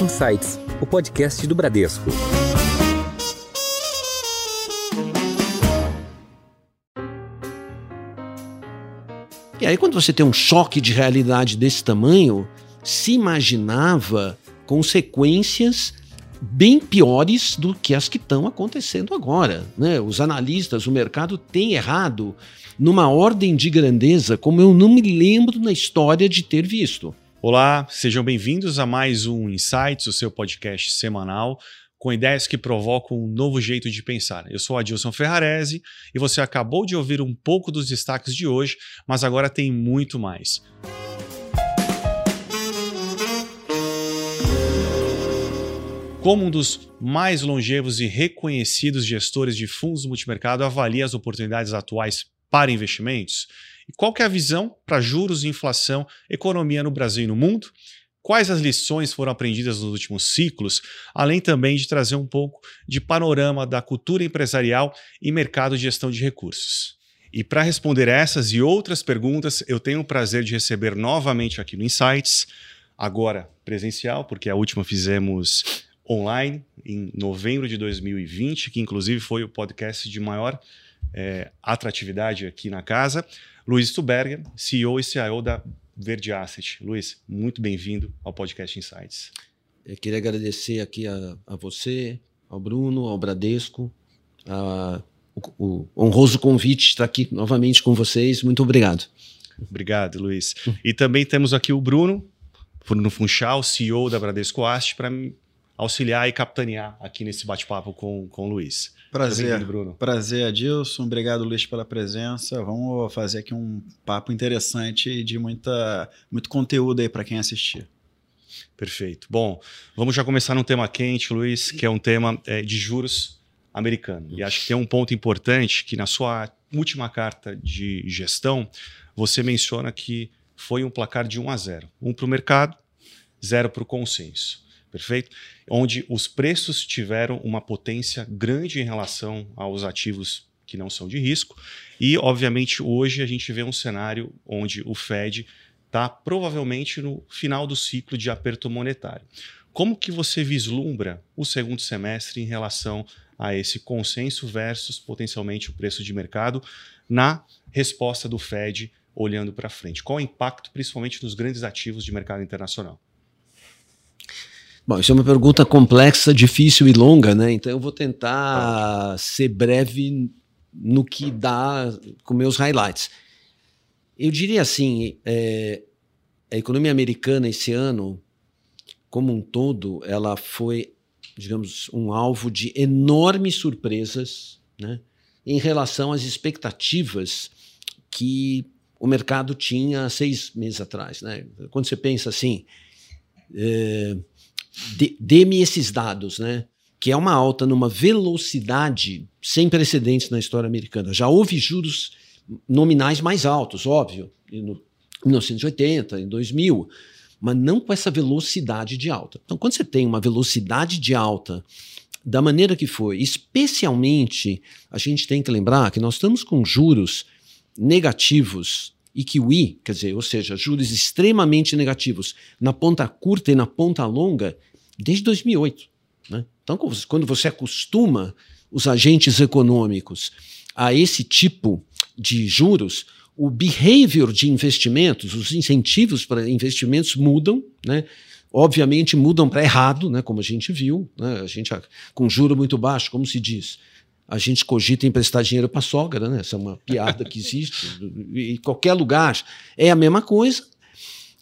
Insights, o podcast do Bradesco. E aí, quando você tem um choque de realidade desse tamanho, se imaginava consequências bem piores do que as que estão acontecendo agora. Né? Os analistas, o mercado tem errado numa ordem de grandeza como eu não me lembro na história de ter visto. Olá, sejam bem-vindos a mais um Insights, o seu podcast semanal com ideias que provocam um novo jeito de pensar. Eu sou Adilson Ferrarese e você acabou de ouvir um pouco dos destaques de hoje, mas agora tem muito mais. Como um dos mais longevos e reconhecidos gestores de fundos multimercado avalia as oportunidades atuais para investimentos? E qual é a visão para juros, inflação, economia no Brasil e no mundo? Quais as lições foram aprendidas nos últimos ciclos, além também de trazer um pouco de panorama da cultura empresarial e mercado de gestão de recursos? E para responder essas e outras perguntas, eu tenho o prazer de receber novamente aqui no Insights, agora presencial, porque a última fizemos online em novembro de 2020, que inclusive foi o podcast de maior é, atratividade aqui na casa. Luiz Stuberger, CEO e CIO da Verde Asset. Luiz, muito bem-vindo ao podcast Insights. Eu queria agradecer aqui a, a você, ao Bruno, ao Bradesco, a, o, o honroso convite de estar aqui novamente com vocês. Muito obrigado. Obrigado, Luiz. E também temos aqui o Bruno, Bruno Funchal, CEO da Bradesco Asset, para auxiliar e capitanear aqui nesse bate-papo com, com o Luiz. Prazer, Bruno. Prazer, Adilson. Obrigado, Luiz, pela presença. Vamos fazer aqui um papo interessante e de muita, muito conteúdo aí para quem assistir. Perfeito. Bom, vamos já começar num tema quente, Luiz, que é um tema é, de juros americano. E acho que tem um ponto importante que na sua última carta de gestão, você menciona que foi um placar de 1 a 0. Um para o mercado, zero para o consenso perfeito? Onde os preços tiveram uma potência grande em relação aos ativos que não são de risco. E, obviamente, hoje a gente vê um cenário onde o Fed está provavelmente no final do ciclo de aperto monetário. Como que você vislumbra o segundo semestre em relação a esse consenso versus potencialmente o preço de mercado na resposta do Fed olhando para frente? Qual o impacto, principalmente nos grandes ativos de mercado internacional? Bom, isso é uma pergunta complexa, difícil e longa, né? Então eu vou tentar ser breve no que dá com meus highlights. Eu diria assim, é, a economia americana esse ano, como um todo, ela foi, digamos, um alvo de enormes surpresas, né? Em relação às expectativas que o mercado tinha seis meses atrás, né? Quando você pensa assim, é, dê-me esses dados, né? Que é uma alta numa velocidade sem precedentes na história americana. Já houve juros nominais mais altos, óbvio, em 1980, em 2000, mas não com essa velocidade de alta. Então, quando você tem uma velocidade de alta da maneira que foi, especialmente a gente tem que lembrar que nós estamos com juros negativos e kiwi, quer dizer, ou seja, juros extremamente negativos na ponta curta e na ponta longa, desde 2008. Né? Então, quando você acostuma os agentes econômicos a esse tipo de juros, o behavior de investimentos, os incentivos para investimentos mudam, né? obviamente mudam para errado, né? como a gente viu, né? a gente com juro muito baixo, como se diz, a gente cogita emprestar dinheiro para a sogra, né? essa é uma piada que existe, em qualquer lugar é a mesma coisa.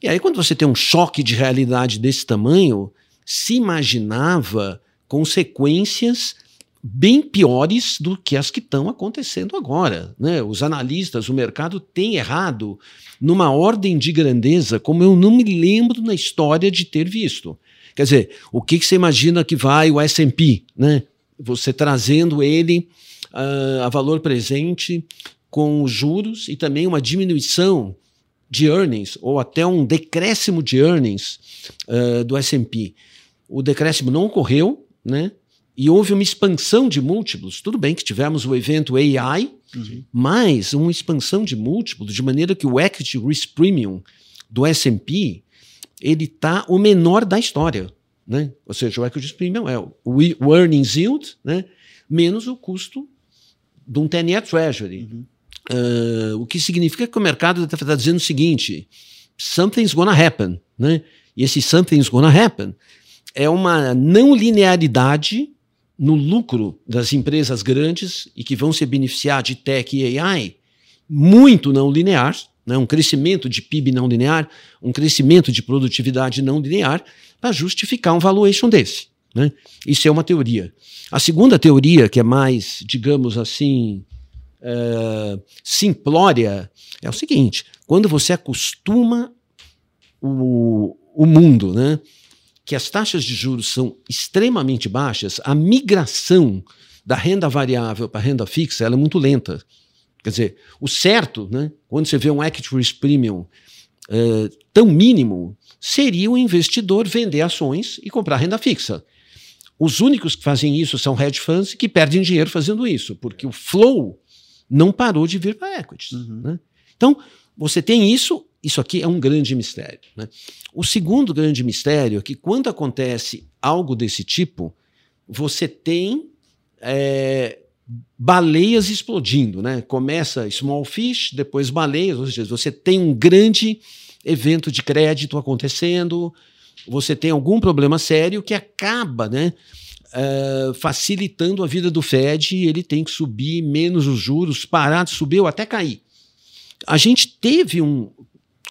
E aí quando você tem um choque de realidade desse tamanho, se imaginava consequências bem piores do que as que estão acontecendo agora. Né? Os analistas, o mercado tem errado numa ordem de grandeza como eu não me lembro na história de ter visto. Quer dizer, o que, que você imagina que vai o S&P, né? Você trazendo ele uh, a valor presente com os juros e também uma diminuição de earnings ou até um decréscimo de earnings uh, do S&P o decréscimo não ocorreu, né? E houve uma expansão de múltiplos. Tudo bem que tivemos o evento AI, uhum. mas uma expansão de múltiplos, de maneira que o equity risk premium do S&P ele está o menor da história. Né? ou seja, o equity premium é o, o earnings yield né? menos o custo de um 10-year treasury. Uhum. Uh, o que significa que o mercado está tá dizendo o seguinte: something's gonna happen. Né? E esse something's gonna happen é uma não linearidade no lucro das empresas grandes e que vão se beneficiar de tech e AI muito não linear, né? um crescimento de PIB não linear, um crescimento de produtividade não linear, para justificar um valuation desse. Né? Isso é uma teoria. A segunda teoria, que é mais, digamos assim, é, simplória, é o seguinte: quando você acostuma o, o mundo, né, que as taxas de juros são extremamente baixas, a migração da renda variável para a renda fixa é muito lenta. Quer dizer, o certo, né, quando você vê um equity risk premium é, tão mínimo, seria o investidor vender ações e comprar renda fixa. Os únicos que fazem isso são hedge funds que perdem dinheiro fazendo isso, porque o flow não parou de vir para equities. Uhum. Né? Então, você tem isso, isso aqui é um grande mistério. Né? O segundo grande mistério é que quando acontece algo desse tipo, você tem é, baleias explodindo. Né? Começa small fish, depois baleias, ou seja, você tem um grande evento de crédito acontecendo, você tem algum problema sério que acaba né, uh, facilitando a vida do Fed, ele tem que subir menos os juros, parar de subir ou até cair. A gente teve um,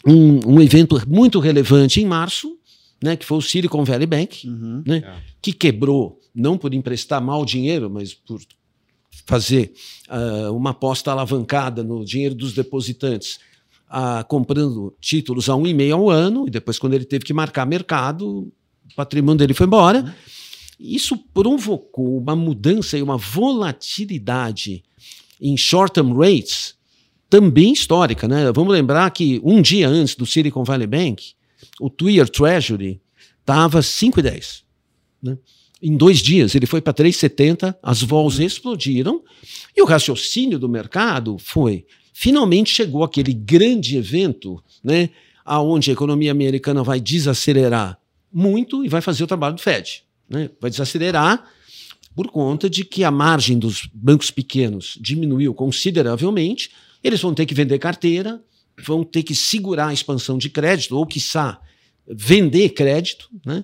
um, um evento muito relevante em março, né, que foi o Silicon Valley Bank, Uhum. né, É. que quebrou, não por emprestar mal dinheiro, mas por fazer ah, uma aposta alavancada no dinheiro dos depositantes, ah, comprando títulos a 1,5 ao ano, e depois, quando ele teve que marcar mercado, o patrimônio dele foi embora. Isso provocou uma mudança e uma volatilidade em short-term rates também histórica. Né? Vamos lembrar que um dia antes do Silicon Valley Bank, o two-year Treasury estava 5,10. Né? Em dois dias, ele foi para 3,70, as vols explodiram, e o raciocínio do mercado foi: finalmente chegou aquele grande evento, né, aonde a economia americana vai desacelerar muito e vai fazer o trabalho do Fed. Né? Vai desacelerar por conta de que a margem dos bancos pequenos diminuiu consideravelmente, eles vão ter que vender carteira, vão ter que segurar a expansão de crédito, ou, quiçá, vender crédito, né?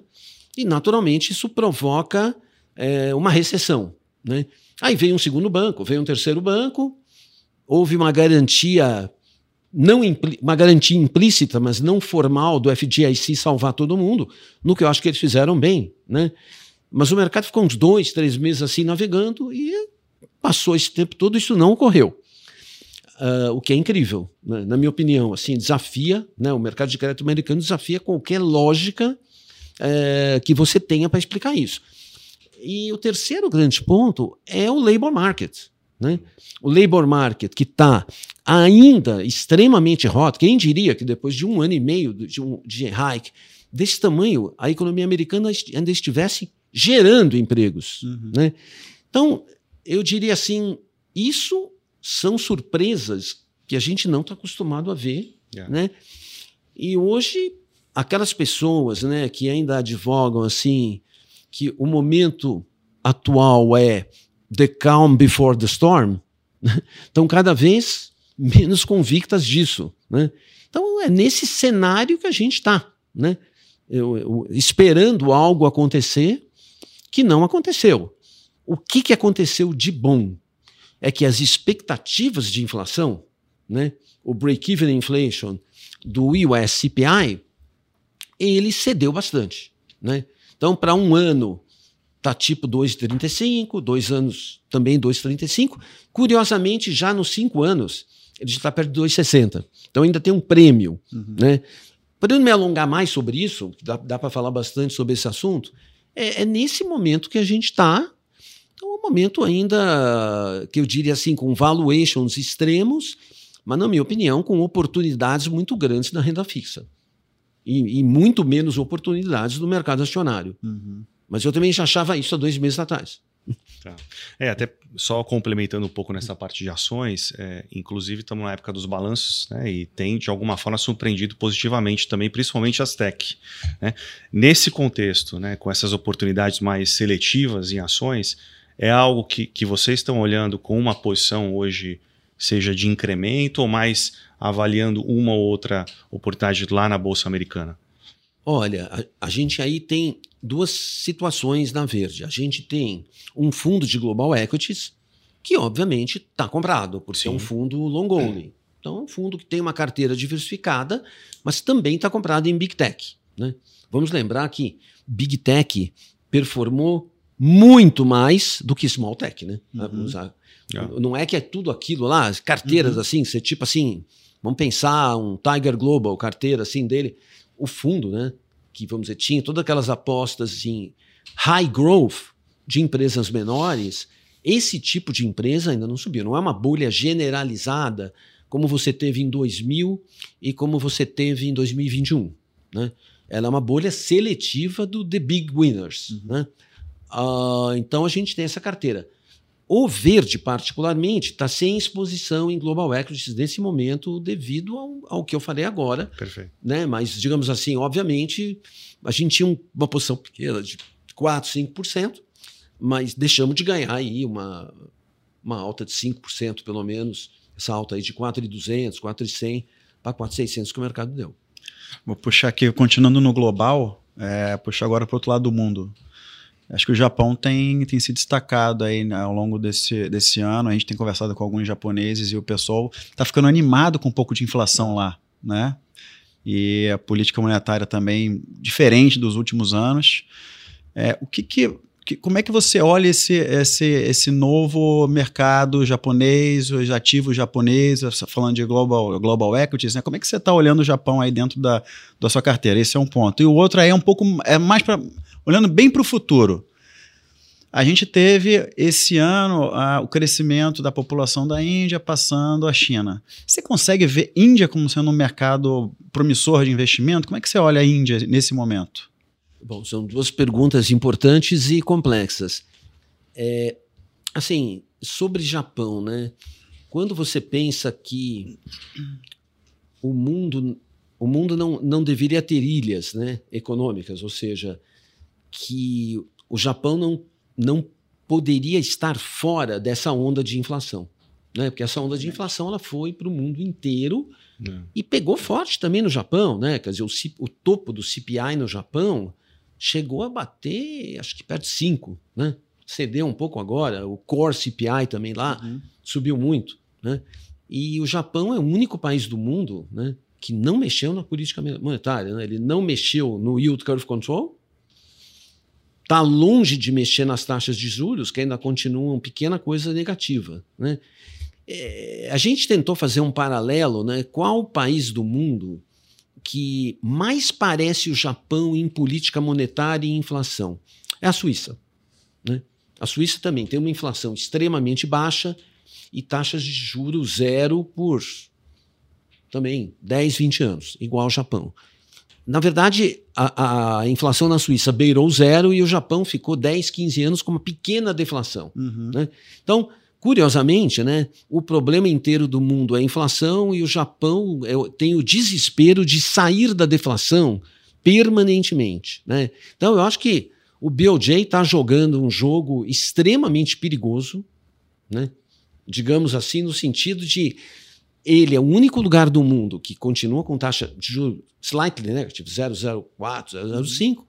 E naturalmente isso provoca é, uma recessão. Né? Aí veio um segundo banco, veio um terceiro banco, houve uma garantia não uma garantia implícita, mas não formal do FDIC salvar todo mundo, no que eu acho que eles fizeram bem, né? Mas o mercado ficou uns dois, três meses assim navegando e passou esse tempo todo, isso não ocorreu. Ah, o que é incrível, né? na minha opinião, assim, desafia, né? o mercado de crédito americano desafia qualquer lógica eh, que você tenha para explicar isso. E o terceiro grande ponto é o labor market. Né? O labor market que está ainda extremamente hot, quem diria que depois de um ano e meio de, um, de hike desse tamanho, a economia americana ainda estivesse gerando empregos. Uhum. Né? Então, eu diria assim, isso são surpresas que a gente não está acostumado a ver. É. Né? E hoje, aquelas pessoas né, que ainda advogam assim, que o momento atual é the calm before the storm, estão cada vez menos convictas disso. Né? Então, é nesse cenário que a gente está, né? Eu- eu- esperando algo acontecer que não aconteceu. O que, que aconteceu de bom? É que as expectativas de inflação, né, o break-even inflation do US CPI, ele cedeu bastante. Né? Então, para um ano, está tipo 2,35, dois anos também 2,35. Curiosamente, já nos cinco anos, ele já está perto de 2,60. Então, ainda tem um prêmio. Uhum. Né? Não me alongar mais sobre isso, dá, dá para falar bastante sobre esse assunto, é, é nesse momento que a gente está. Então, é um momento ainda, que eu diria assim, com valuations extremos, mas, na minha opinião, com oportunidades muito grandes na renda fixa. E, e muito menos oportunidades no mercado acionário. Uhum. Mas eu também já achava isso há dois meses atrás. Tá. É, até só complementando um pouco nessa parte de ações, é, inclusive estamos na época dos balanços, né, e tem de alguma forma surpreendido positivamente também, principalmente as tech. Né? Nesse contexto, né, com essas oportunidades mais seletivas em ações, é algo que, que vocês estão olhando com uma posição hoje, seja de incremento ou mais avaliando uma ou outra oportunidade lá na Bolsa Americana? Olha, a, a, gente aí tem duas situações na verde. A gente tem um fundo de global equities, que obviamente está comprado, porque Sim. é um fundo long only. Então, é um fundo que tem uma carteira diversificada, mas também está comprado em Big Tech. Né? Vamos lembrar que Big Tech performou muito mais do que Small Tech. Né? Uhum. Yeah. Não é que é tudo aquilo lá, carteiras uhum. assim, você tipo assim, vamos pensar um Tiger Global, carteira assim dele o fundo, né, que vamos dizer, tinha todas aquelas apostas em high growth de empresas menores, esse tipo de empresa ainda não subiu. Não é uma bolha generalizada como você teve em 2000 e como você teve em 2021. Né? Ela é uma bolha seletiva do The Big Winners. Uhum. Né? Uh, então a gente tem essa carteira. O verde, particularmente, está sem exposição em global equities nesse momento, devido ao, ao, que eu falei agora. Perfeito. Né? Mas, digamos assim, obviamente, a gente tinha uma posição pequena de 4%, 5%, mas deixamos de ganhar aí uma, uma alta de 5%, pelo menos, essa alta aí de 4,200, 4,100 para 4,600 que o mercado deu. Vou puxar aqui, continuando no global, é, puxar agora para o outro lado do mundo. Acho que o Japão tem, tem se destacado aí né, ao longo desse, desse ano. A gente tem conversado com alguns japoneses e o pessoal está ficando animado com um pouco de inflação lá, né? E a política monetária também diferente dos últimos anos. É, o que, que, como é que você olha esse, esse, esse novo mercado japonês, os ativos japoneses, falando de global, global equities, né? Como é que você está olhando o Japão aí dentro da, da sua carteira? Esse é um ponto. E o outro aí é um pouco é mais para Olhando bem para o futuro, a gente teve esse ano o crescimento da população da Índia passando a China. Você consegue ver Índia como sendo um mercado promissor de investimento? Como é que você olha a Índia nesse momento? Bom, são duas perguntas importantes e complexas. É, assim, sobre Japão, né? Quando você pensa que o mundo, o mundo não, não deveria ter ilhas né, econômicas, ou seja, que o Japão não, não poderia estar fora dessa onda de inflação. Né? Porque essa onda de inflação ela foi para o mundo inteiro é. e pegou forte também no Japão. Né? Quer dizer, o, o, topo do CPI no Japão chegou a bater, acho que perto de 5. Né? Cedeu um pouco agora. O core CPI também lá uhum. subiu muito. Né? E o Japão é o único país do mundo né, que não mexeu na política monetária. Né? Ele não mexeu no yield curve control está longe de mexer nas taxas de juros, que ainda continuam pequena coisa negativa. Né? É, a gente tentou fazer um paralelo, né? qual o país do mundo que mais parece o Japão em política monetária e inflação? É a Suíça. Né? A Suíça também tem uma inflação extremamente baixa e taxas de juros zero por também 10, 20 anos, igual ao Japão. Na verdade, a, a, inflação na Suíça beirou zero e o Japão ficou 10, 15 anos com uma pequena deflação. Uhum. Né? Então, curiosamente, né, o problema inteiro do mundo é a inflação e o Japão é, tem o desespero de sair da deflação permanentemente. Né? Então, eu acho que o BOJ está jogando um jogo extremamente perigoso, né? digamos assim, no sentido de ele é o único lugar do mundo que continua com taxa de juros slightly negative, 0,04, 0,05,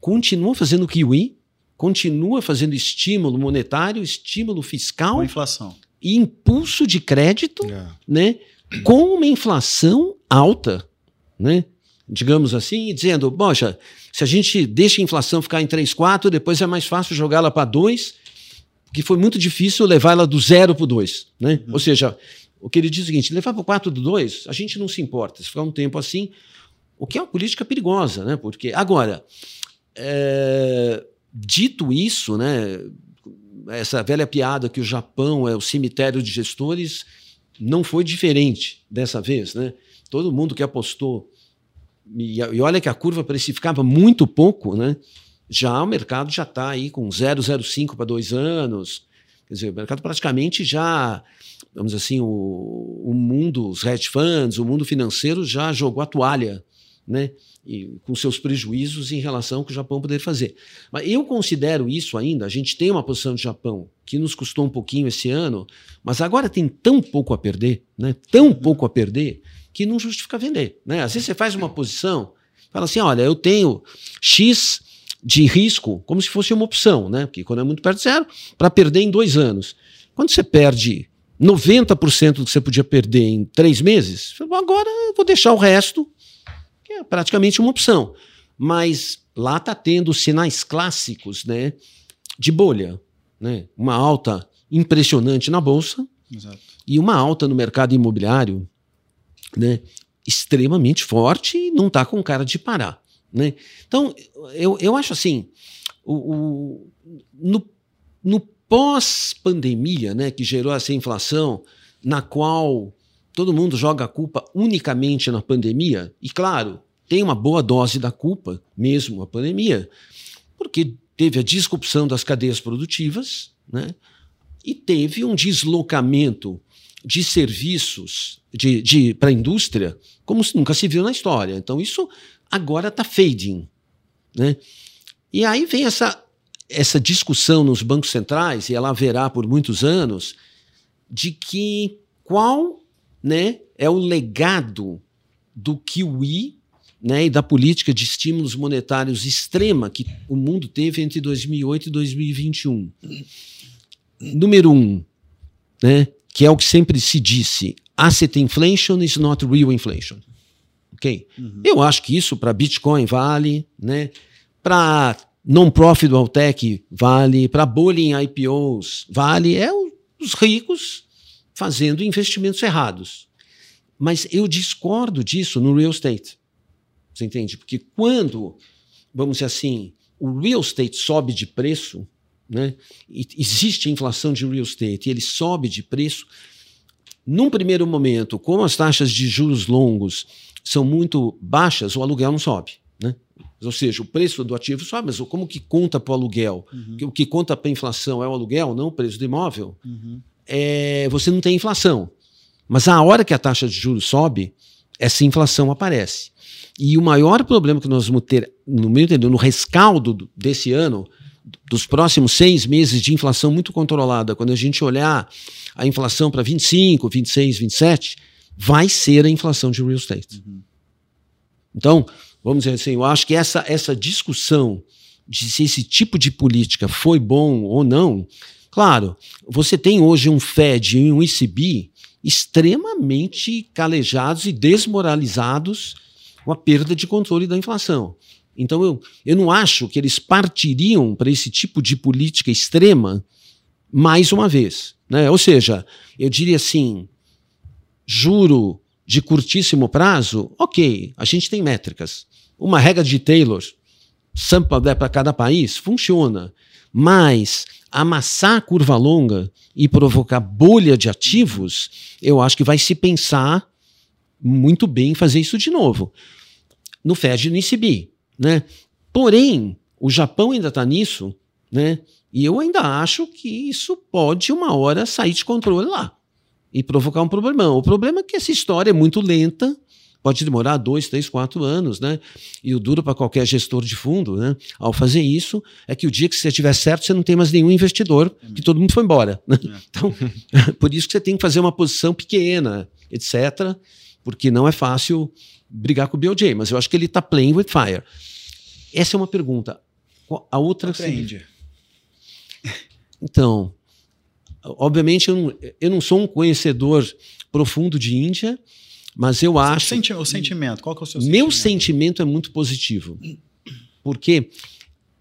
continua fazendo kiwi, continua fazendo estímulo monetário, estímulo fiscal. Com inflação. E impulso de crédito, é. né? Com uma inflação alta, né? Digamos assim, e dizendo, poxa, se a gente deixa a inflação ficar em 3, 4, depois é mais fácil jogá-la para 2, porque foi muito difícil levar ela do zero para o 2. Né? Uhum. Ou seja, o que ele diz é o seguinte: levar para o 4 do 2, a gente não se importa. Se ficar um tempo assim, o que é uma política perigosa, né? Porque, agora, é, dito isso, né, essa velha piada que o Japão é o cemitério de gestores não foi diferente dessa vez, né? Todo mundo que apostou, e, e olha que a curva precificava muito pouco, né? Já o mercado já está aí com 0,05 para dois anos. Quer dizer, o mercado praticamente já, vamos assim, o, o mundo, os hedge funds, o mundo financeiro já jogou a toalha, né? E, com seus prejuízos em relação ao que o Japão poderia fazer. Mas eu considero isso ainda, a gente tem uma posição de Japão que nos custou um pouquinho esse ano, mas agora tem tão pouco a perder, né? Tão pouco a perder, que não justifica vender. Né? Às vezes você faz uma posição, fala assim: olha, eu tenho X de risco, como se fosse uma opção, né? Porque quando é muito perto de zero, para perder em dois anos. Quando você perde 90% do que você podia perder em três meses, agora eu vou deixar o resto, que é praticamente uma opção. Mas lá está tendo sinais clássicos né, de bolha. Né? Uma alta impressionante na Bolsa Exato. e uma alta no mercado imobiliário né, extremamente forte e não está com cara de parar. Né? Então, eu, eu acho assim, o, o no, no pós-pandemia, né, que gerou essa inflação, na qual todo mundo joga a culpa unicamente na pandemia, e claro, tem uma boa dose da culpa, mesmo a pandemia, porque teve a disrupção das cadeias produtivas, né, e teve um deslocamento de serviços de, de, para a indústria como nunca se viu na história. Então, isso agora está fading. Né? E aí vem essa, essa discussão nos bancos centrais, e ela haverá por muitos anos, de que qual né, é o legado do QE né, e da política de estímulos monetários extrema que o mundo teve entre 2008 e 2021. Número um, né, que é o que sempre se disse, asset inflation is not real inflation. Ok? Uhum. Eu acho que isso para Bitcoin vale, né? Para non-profit tech vale, para bolha em IPOs vale, é os ricos fazendo investimentos errados. Mas eu discordo disso no real estate. Você entende? Porque quando, vamos dizer assim, o real estate sobe de preço, né? E existe inflação de real estate e ele sobe de preço. Num primeiro momento, como as taxas de juros longos são muito baixas, o aluguel não sobe. Né? Ou seja, o preço do ativo sobe, mas como que conta para o aluguel? Uhum. O que conta para a inflação é o aluguel, não o preço do imóvel. Uhum. É, você não tem inflação. Mas a hora que a taxa de juros sobe, essa inflação aparece. E o maior problema que nós vamos ter, no meu entender, no rescaldo desse ano, dos próximos seis meses de inflação muito controlada, quando a gente olhar a inflação para 25, 26, 27, vai ser a inflação de real estate. Uhum. Então, vamos dizer assim, eu acho que essa, essa discussão de se esse tipo de política foi bom ou não, claro, você tem hoje um Fed e um ECB extremamente calejados e desmoralizados com a perda de controle da inflação. Então, eu, eu não acho que eles partiriam para esse tipo de política extrema mais uma vez. Né? Ou seja, eu diria assim: juro de curtíssimo prazo, ok, a gente tem métricas. Uma regra de Taylor, sample para cada país, funciona. Mas amassar a curva longa e provocar bolha de ativos, eu acho que vai se pensar muito bem em fazer isso de novo. No Fed e no ECB. Né? Porém, o Japão ainda está nisso, né? e eu ainda acho que isso pode, uma hora, sair de controle lá e provocar um problemão. O problema é que essa história é muito lenta, pode demorar dois, três, quatro anos, né? E o duro para qualquer gestor de fundo, né? Ao fazer isso, é que o dia que você estiver certo, você não tem mais nenhum investidor, que todo mundo foi embora. Né? É. Então, por isso que você tem que fazer uma posição pequena, etc., porque não é fácil brigar com o BOJ, mas eu acho que ele está playing with fire. Essa é uma pergunta. A outra. Aprende. Então, Obviamente, eu não, eu não sou um conhecedor profundo de Índia, mas eu acho. Senti o sentimento, qual que é o seu sentimento? Meu sentimento é muito positivo. Porque,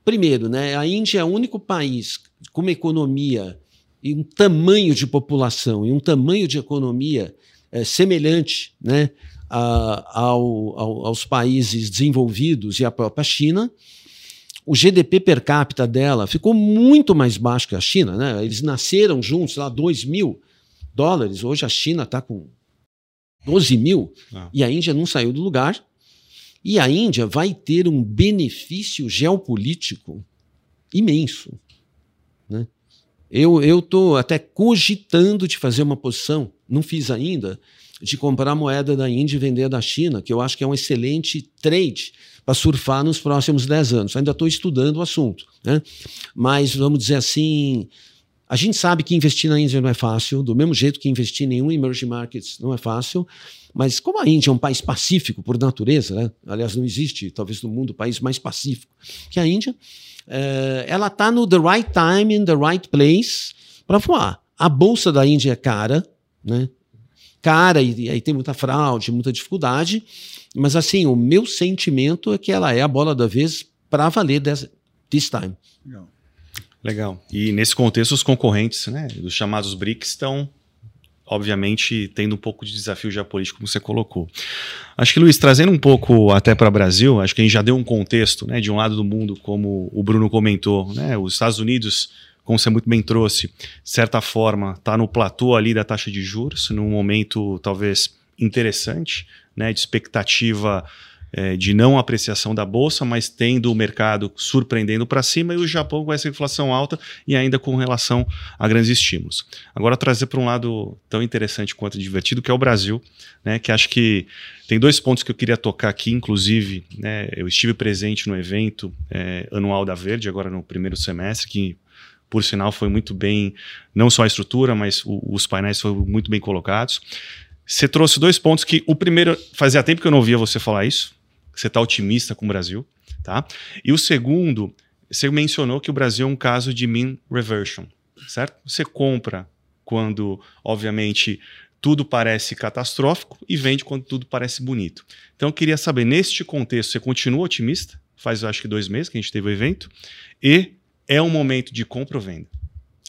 primeiro, né, a Índia é o único país com uma economia e um tamanho de população e um tamanho de economia é, semelhante né, a, ao, ao, aos países desenvolvidos e à própria China o GDP per capita dela ficou muito mais baixo que a China. Né? Eles nasceram juntos, lá, 2 mil dólares. Hoje a China está com 12 mil ah. e a Índia não saiu do lugar. E a Índia vai ter um benefício geopolítico imenso. Né? Eu estou até cogitando de fazer uma posição, não fiz ainda, de comprar moeda da Índia e vender da China, que eu acho que é um excelente trade para surfar nos próximos 10 anos. Ainda estou estudando o assunto. Né? Mas, vamos dizer assim, a gente sabe que investir na Índia não é fácil, do mesmo jeito que investir em nenhum emerging markets não é fácil, mas como a Índia é um país pacífico por natureza, né? aliás, não existe, talvez no mundo, país mais pacífico que a Índia, é, ela está no the right time, in the right place para voar. A bolsa da Índia é cara, né? cara e aí tem muita fraude, muita dificuldade, mas assim, o meu sentimento é que ela é a bola da vez para valer dessa, this time. Legal. Legal. E nesse contexto, os concorrentes, né, dos chamados BRICS, estão, obviamente, tendo um pouco de desafio geopolítico, como você colocou. Acho que, Luiz, trazendo um pouco até para o Brasil, acho que a gente já deu um contexto, né, de um lado do mundo, como o Bruno comentou, né, os Estados Unidos como você muito bem trouxe, de certa forma, está no platô ali da taxa de juros, num momento talvez interessante, né, de expectativa é, de não apreciação da bolsa, mas tendo o mercado surpreendendo para cima e o Japão com essa inflação alta e ainda com relação a grandes estímulos. Agora trazer para um lado tão interessante quanto divertido que é o Brasil, né, que acho que tem dois pontos que eu queria tocar aqui, inclusive, né, eu estive presente no evento é, anual da Verde agora no primeiro semestre, que por sinal foi muito bem, não só a estrutura, mas o, os painéis foram muito bem colocados. Você trouxe dois pontos que o primeiro fazia tempo que eu não ouvia você falar isso, você está otimista com o Brasil, tá? E o segundo, você mencionou que o Brasil é um caso de mean reversion, certo? Você compra quando, obviamente, tudo parece catastrófico e vende quando tudo parece bonito. Então, eu queria saber, neste contexto, você continua otimista? Faz, acho que, dois meses que a gente teve o evento. E é um momento de compra ou venda?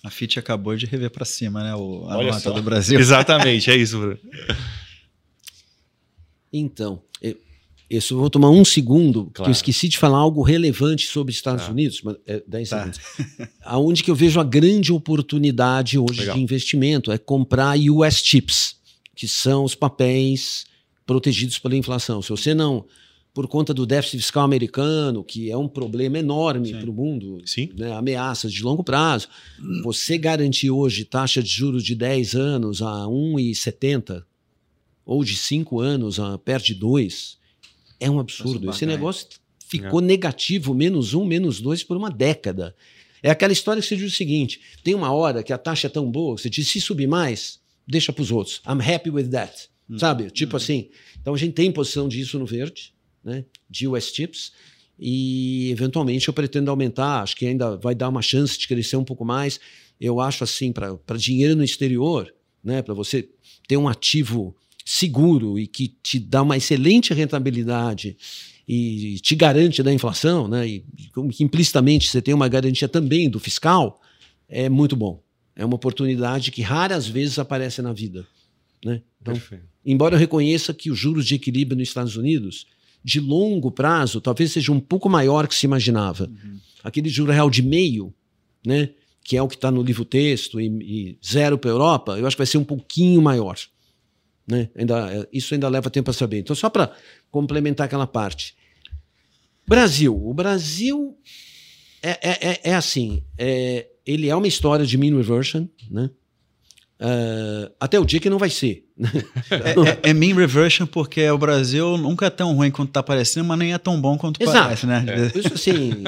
A FIT acabou de rever para cima, né? O, a Olha nota só. do Brasil. Exatamente, é isso, Bruno. Então, isso, eu vou tomar um segundo, claro. que eu esqueci de falar algo relevante sobre Estados tá. Unidos, mas é 10 tá. segundos. Aonde que eu vejo a grande oportunidade hoje Legal. de investimento é comprar US chips, que são os papéis protegidos pela inflação. Se você não, por conta do déficit fiscal americano, que é um problema enorme para o mundo, Sim. Né, ameaças de longo prazo, você garantir hoje taxa de juros de 10 anos a 1,70 ou de 5 anos a perto de 2, é um absurdo. Esse negócio ficou é. negativo, menos um, menos dois, por uma década. É aquela história que você diz o seguinte: tem uma hora que a taxa é tão boa, você diz, se subir mais, deixa para os outros. I'm happy with that. Hum. Sabe? Tipo hum. assim. Então a gente tem posição disso no verde, né? De US Chips. E eventualmente eu pretendo aumentar, acho que ainda vai dar uma chance de crescer um pouco mais. Eu acho assim, para dinheiro no exterior, né? Para você ter um ativo seguro e que te dá uma excelente rentabilidade e te garante da inflação, né? E que implicitamente você tem uma garantia também do fiscal, é muito bom. É uma oportunidade que raras vezes aparece na vida. Né? Então, embora eu reconheça que os juros de equilíbrio nos Estados Unidos, de longo prazo, talvez seja um pouco maior que se imaginava. Uhum. Aquele juro real de meio, né? que é o que está no livro-texto, e, e zero para a Europa, eu acho que vai ser um pouquinho maior. Né? Ainda, é, isso ainda leva tempo a saber. Então, só para complementar aquela parte. Brasil. O Brasil é, é, é, é assim: é, ele é uma história de mean reversion, né? Uh, até o dia que não vai ser. É, é, é, mean reversion porque o Brasil nunca é tão ruim quanto está parecendo, mas nem é tão bom quanto Exato. parece, né? É. Isso assim,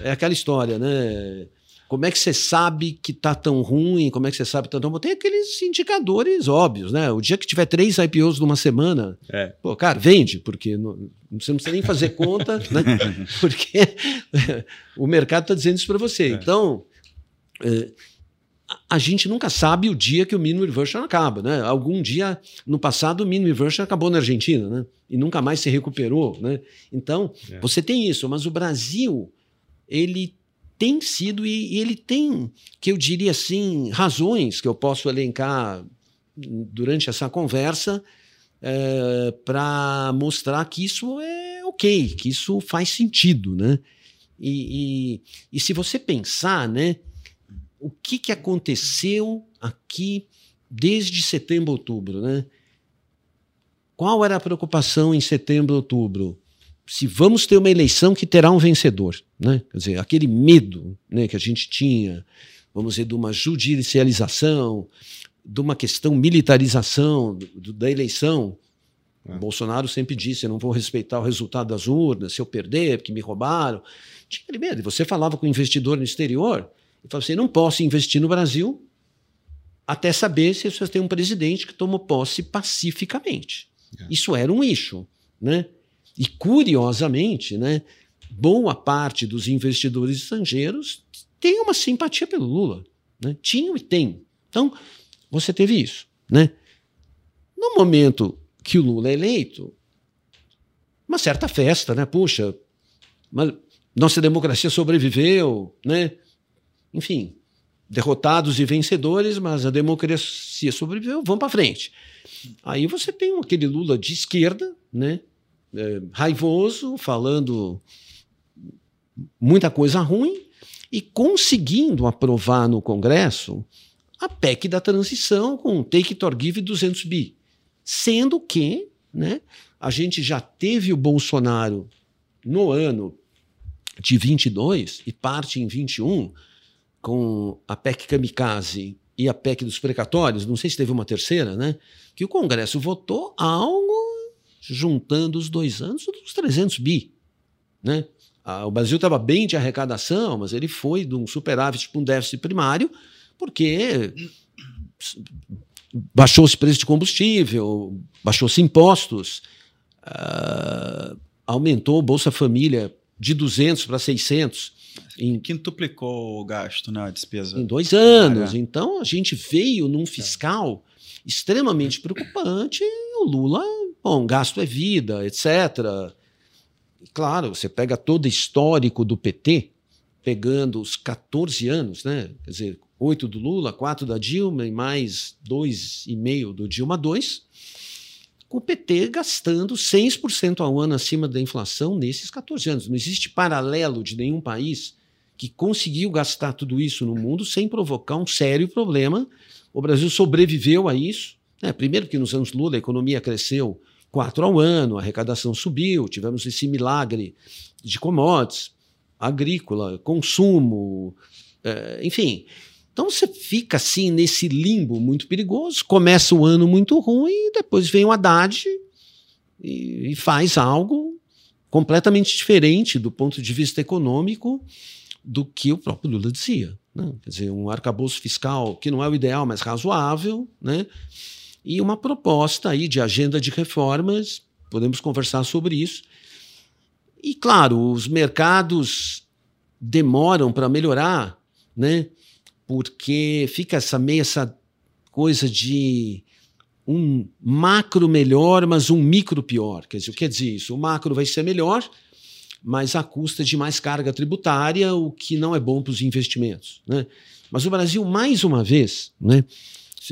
é aquela história, né? Como é que você sabe que tá tão ruim? Como é que você sabe que tá tão bom? Tem aqueles indicadores óbvios, né? O dia que tiver três IPOs numa semana, é. pô, cara, vende, porque não, você não precisa nem fazer conta, né? Porque o mercado está dizendo isso para você. É. Então, é, a gente nunca sabe o dia que o minimum reversion acaba, né? Algum dia no passado o minimum reversion acabou na Argentina, né? E nunca mais se recuperou, né? Então, é. você tem isso, mas o Brasil ele tem sido, e, e ele tem, que eu diria assim, razões que eu posso elencar durante essa conversa é, para mostrar que isso é ok, que isso faz sentido, né? E, e, e, se você pensar, né, o que, que aconteceu aqui desde setembro, outubro, né? Qual era a preocupação em setembro, outubro? se vamos ter uma eleição que terá um vencedor, né? Quer dizer, aquele medo, né, que a gente tinha, vamos dizer, de uma judicialização, de uma questão militarização do, da eleição. É. Bolsonaro sempre disse: eu não vou respeitar o resultado das urnas, se eu perder, porque me roubaram. Tinha aquele medo. E você falava com o investidor no exterior e falava assim: não posso investir no Brasil até saber se você tem um presidente que tomou posse pacificamente. É. Isso era um eixo. Né? E, curiosamente, né, boa parte dos investidores estrangeiros tem uma simpatia pelo Lula. Né? Tinham e tem. Então, você teve isso. Né? No momento que o Lula é eleito, uma certa festa, né? Puxa, nossa democracia sobreviveu, né? Enfim, derrotados e vencedores, mas a democracia sobreviveu, vamos para frente. Aí você tem aquele Lula de esquerda, né? É, raivoso, falando muita coisa ruim e conseguindo aprovar no Congresso a PEC da transição com take it or give 200 bi. Sendo que né, a gente já teve o Bolsonaro no ano de 22 e parte em 21 com a PEC Kamikaze e a PEC dos precatórios, não sei se teve uma terceira, né? Que o Congresso votou algo juntando os dois anos dos 300 bi, né? O Brasil estava bem de arrecadação, mas ele foi de um superávit para um déficit primário, porque baixou-se preço de combustível, baixou-se impostos, uh, aumentou o Bolsa Família de 200 para 600. Em, Quintuplicou o gasto, né, a despesa. Em dois anos. Então, a gente veio num fiscal extremamente preocupante. o Lula, bom, gasto é vida, etc. Claro, você pega todo o histórico do PT, pegando os 14 anos, né? Quer dizer, oito do Lula, quatro da Dilma e mais dois e meio do Dilma 2, com o PT gastando 6% ao ano acima da inflação nesses 14 anos. Não existe paralelo de nenhum país que conseguiu gastar tudo isso no mundo sem provocar um sério problema. O Brasil sobreviveu a isso. Né? Primeiro, porque nos anos Lula a economia cresceu quatro ao ano, a arrecadação subiu, tivemos esse milagre de commodities, agrícola, consumo, eh, enfim. Então você fica assim nesse limbo muito perigoso, começa o ano muito ruim, depois vem o Haddad e, e faz algo completamente diferente do ponto de vista econômico do que o próprio Lula dizia. Né? Quer dizer, um arcabouço fiscal que não é o ideal, mas razoável, né? e uma proposta aí de agenda de reformas, podemos conversar sobre isso. E, claro, os mercados demoram para melhorar, né? Porque fica essa meia essa coisa de um macro melhor, mas um micro pior. Quer dizer, o que quer dizer isso? O macro vai ser melhor, mas à custa de mais carga tributária, o que não é bom para os investimentos. Né? Mas o Brasil, mais uma vez, né?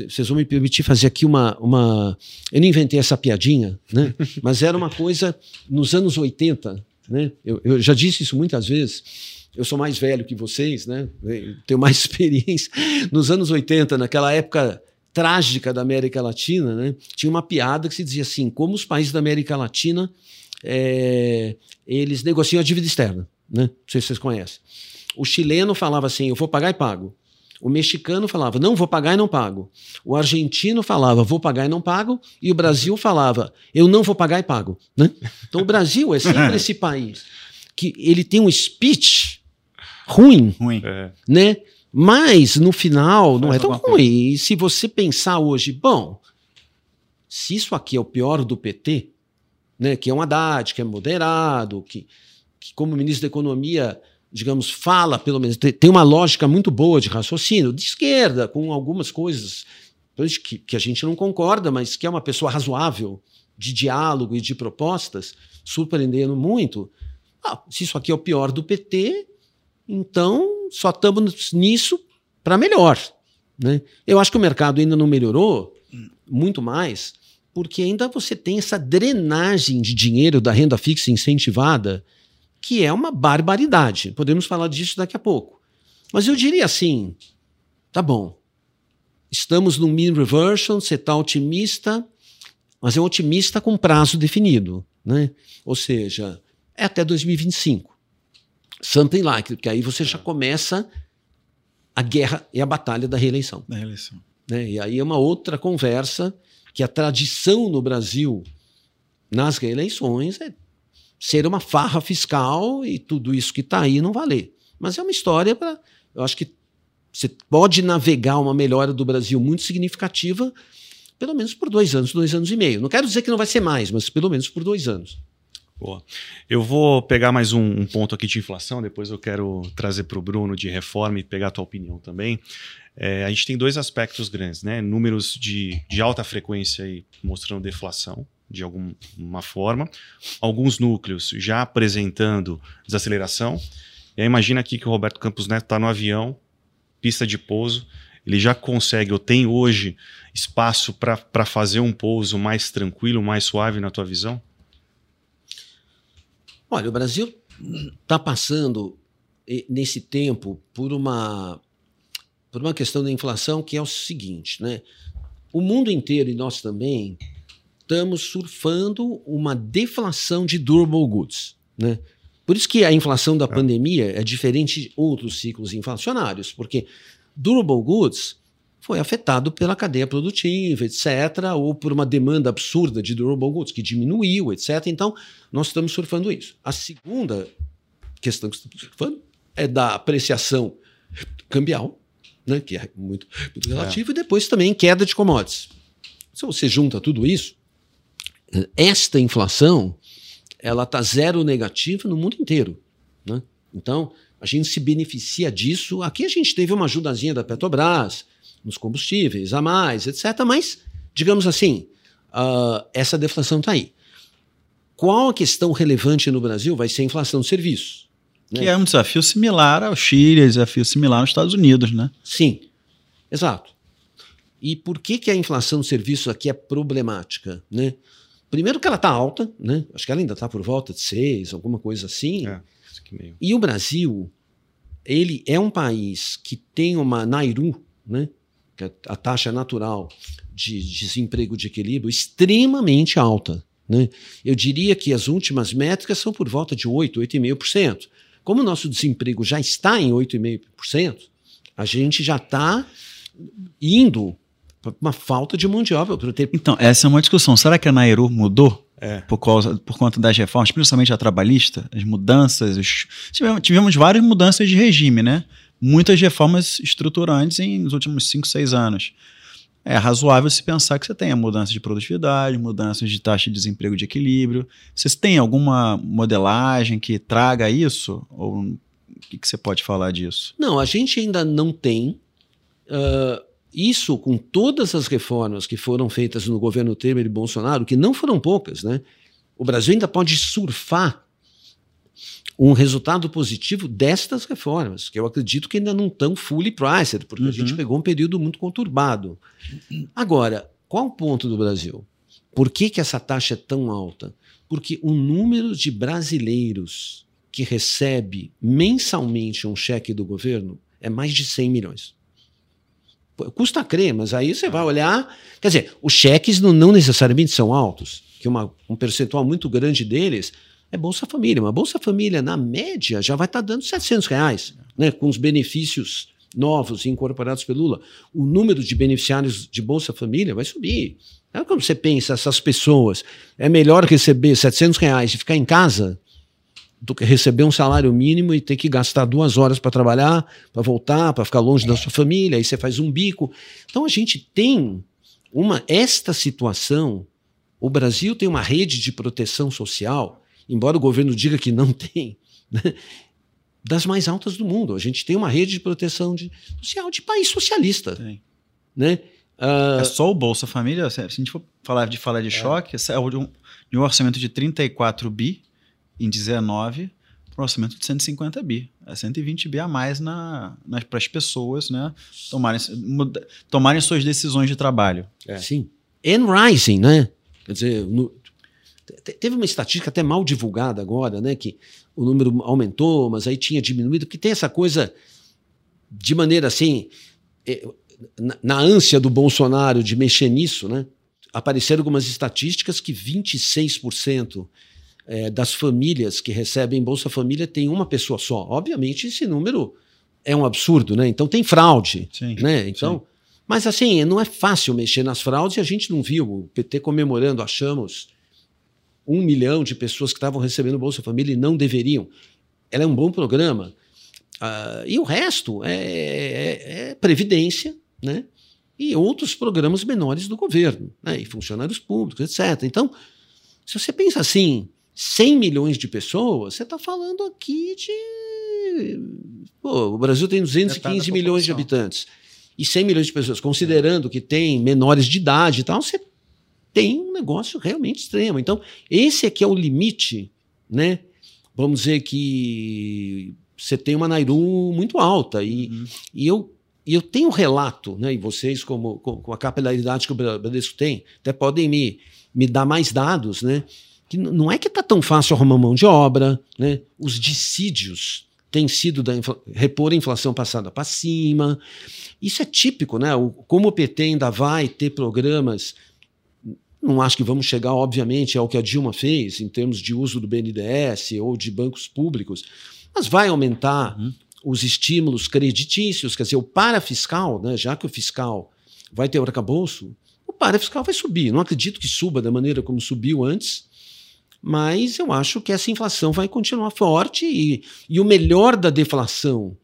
Vocês vão me permitir fazer aqui uma, uma. Eu não inventei essa piadinha, né? mas era uma coisa nos anos 80. Né? Eu, eu já disse isso muitas vezes eu sou mais velho que vocês, né? tenho mais experiência. Nos anos 80, naquela época trágica da América Latina, né? tinha uma piada que se dizia assim: como os países da América Latina é, eles negociam a dívida externa. Né? Não sei se vocês conhecem. O chileno falava assim: eu vou pagar e pago. O mexicano falava, não vou pagar e não pago. O argentino falava, vou pagar e não pago. E o Brasil falava, eu não vou pagar e pago. Né? Então o Brasil é sempre esse país que ele tem um speech ruim, ruim. É. né? Mas no final não é tão ruim. E se você pensar hoje, bom, se isso aqui é o pior do PT, né, que é um Haddad, que é moderado, que, que como ministro da Economia, digamos, fala pelo menos, tem uma lógica muito boa de raciocínio, de esquerda, com algumas coisas que, que a gente não concorda, mas que é uma pessoa razoável de diálogo e de propostas, surpreendendo muito. Ah, se isso aqui é o pior do PT, então, só estamos nisso para melhor. Né? Eu acho que o mercado ainda não melhorou muito mais, porque ainda você tem essa drenagem de dinheiro da renda fixa incentivada, que é uma barbaridade. Podemos falar disso daqui a pouco. Mas eu diria assim: tá bom, estamos no mean reversion, você está otimista, mas é um otimista com prazo definido. Né? Ou seja, é até 2025. Something like, porque aí você já começa a guerra e a batalha da reeleição. Da reeleição. Né? E aí é uma outra conversa que a tradição no Brasil nas reeleições é ser uma farra fiscal e tudo isso que está aí não valer. Mas é uma história para. Eu acho que você pode navegar uma melhora do Brasil muito significativa, pelo menos por dois anos, dois anos e meio. Não quero dizer que não vai ser mais, mas pelo menos por dois anos. Boa. Eu vou pegar mais um, um ponto aqui de inflação, depois eu quero trazer para o Bruno de reforma e pegar a tua opinião também. É, a gente tem dois aspectos grandes, né? Números de, de alta frequência aí mostrando deflação de alguma forma, alguns núcleos já apresentando desaceleração. E aí imagina aqui que o Roberto Campos Neto está no avião, pista de pouso, ele já consegue ou tem hoje espaço para fazer um pouso mais tranquilo, mais suave na tua visão? Olha, o Brasil está passando nesse tempo por uma por uma questão da inflação que é o seguinte, né? O mundo inteiro e nós também estamos surfando uma deflação de durable goods, né? Por isso que a inflação da é. pandemia é diferente de outros ciclos inflacionários, porque durable goods foi afetado pela cadeia produtiva, etc., ou por uma demanda absurda de durable goods que diminuiu, etc. Então, nós estamos surfando isso. A segunda questão que estamos surfando é da apreciação cambial, né, que é muito, muito relativa, é. e depois também queda de commodities. Se você junta tudo isso, esta inflação ela está zero negativa no mundo inteiro. Né? Então, a gente se beneficia disso. Aqui a gente teve uma ajudazinha da Petrobras, nos combustíveis, a mais, etc. Mas, digamos assim, uh, essa deflação está aí. Qual a questão relevante no Brasil vai ser a inflação de serviços. Né? Que é um desafio similar ao Chile, é um desafio similar aos Estados Unidos, né? Sim, exato. E por que, que a inflação de serviços aqui é problemática? Né? Primeiro que ela está alta, né? acho que ela ainda está por volta de 6, alguma coisa assim. É, e o Brasil, ele é um país que tem uma Nairu, né? Que a taxa natural de desemprego de equilíbrio, extremamente alta. Né? Eu diria que as últimas métricas são por volta de 8, 8,5%. Como o nosso desemprego já está em 8,5%, a gente já está indo para uma falta de mão de obra. Ter... Então, essa é uma discussão. Será que a Nairu mudou? É. Por, causa, por conta das reformas, principalmente a trabalhista, as mudanças, os... tivemos, tivemos várias mudanças de regime, né? Muitas reformas estruturantes em, nos últimos 5, 6 anos. É razoável se pensar que você tenha mudança de produtividade, mudanças de taxa de desemprego de equilíbrio. Vocês têm alguma modelagem que traga isso? Ou o que, que você pode falar disso? Não, a gente ainda não tem. Uh, isso com todas as reformas que foram feitas no governo Temer e Bolsonaro, que não foram poucas, né? O Brasil ainda pode surfar um resultado positivo destas reformas, que eu acredito que ainda não estão fully priced, porque uhum. a gente pegou um período muito conturbado. Agora, qual o ponto do Brasil? Por que, que essa taxa é tão alta? Porque o número de brasileiros que recebe mensalmente um cheque do governo é mais de 100 milhões. Custa crer, mas aí você vai olhar. Quer dizer, os cheques não, não necessariamente são altos, que uma, um percentual muito grande deles é Bolsa Família. Uma Bolsa Família, na média, já vai estar tá dando 700 reais, né, com os benefícios novos incorporados pelo Lula. O número de beneficiários de Bolsa Família vai subir. É como você pensa, essas pessoas, é melhor receber 700 reais e ficar em casa do que receber um salário mínimo e ter que gastar duas horas para trabalhar, para voltar, para ficar longe da sua família, aí você faz um bico. Então a gente tem uma esta situação. O Brasil tem uma rede de proteção social embora o governo diga que não tem, né, das mais altas do mundo. A gente tem uma rede de proteção de, social de país socialista. Tem. Né? Uh, é só o Bolsa Família, se a gente for falar de falar de é. choque, é de um, de um orçamento de 34 bi em 19 para um orçamento de 150 bi. É 120 bi a mais na, para as pessoas né, tomarem, tomarem suas decisões de trabalho. É. Sim. And rising, né? Quer dizer, no, Teve uma estatística até mal divulgada agora, né? Que o número aumentou, mas aí tinha diminuído, porque tem essa coisa de maneira assim, é, na, ânsia do Bolsonaro de mexer nisso, né? Apareceram algumas estatísticas que 26% é, das famílias que recebem Bolsa Família tem uma pessoa só. Obviamente, esse número é um absurdo, né? Então tem fraude, Sim, né? Então, mas assim, não é fácil mexer nas fraudes e a gente não viu o PT comemorando, achamos um milhão de pessoas que estavam recebendo Bolsa Família e não deveriam. Ela é um bom programa. Ah, e o resto é, é- é previdência, né? E outros programas menores do governo, né? E funcionários públicos, etc. Então, se você pensa assim, 100 milhões de pessoas, você está falando aqui de. Pô, o Brasil tem 215 Metade da milhões de habitantes. E 100 milhões de pessoas, considerando que tem menores de idade e tal, você tem um negócio realmente extremo. Então, esse aqui é o limite, né? Vamos dizer que você tem uma Nairu muito alta e, Uhum. e eu e eu tenho um relato, né? E vocês, como, com, com a capilaridade que o Bra- Bradesco tem, até podem me, me dar mais dados, né? Que não é que está tão fácil arrumar mão de obra, né? Os dissídios têm sido da repor a inflação passada para cima. Isso é típico, né? O, como o PT ainda vai ter programas. Não acho que vamos chegar, obviamente, ao que a Dilma fez em termos de uso do BNDES ou de bancos públicos, mas vai aumentar Uhum. os estímulos creditícios, quer dizer, o parafiscal, né, já que o fiscal vai ter o arcabouço, o parafiscal vai subir. Não acredito que suba da maneira como subiu antes, mas eu acho que essa inflação vai continuar forte e, e o melhor da deflação,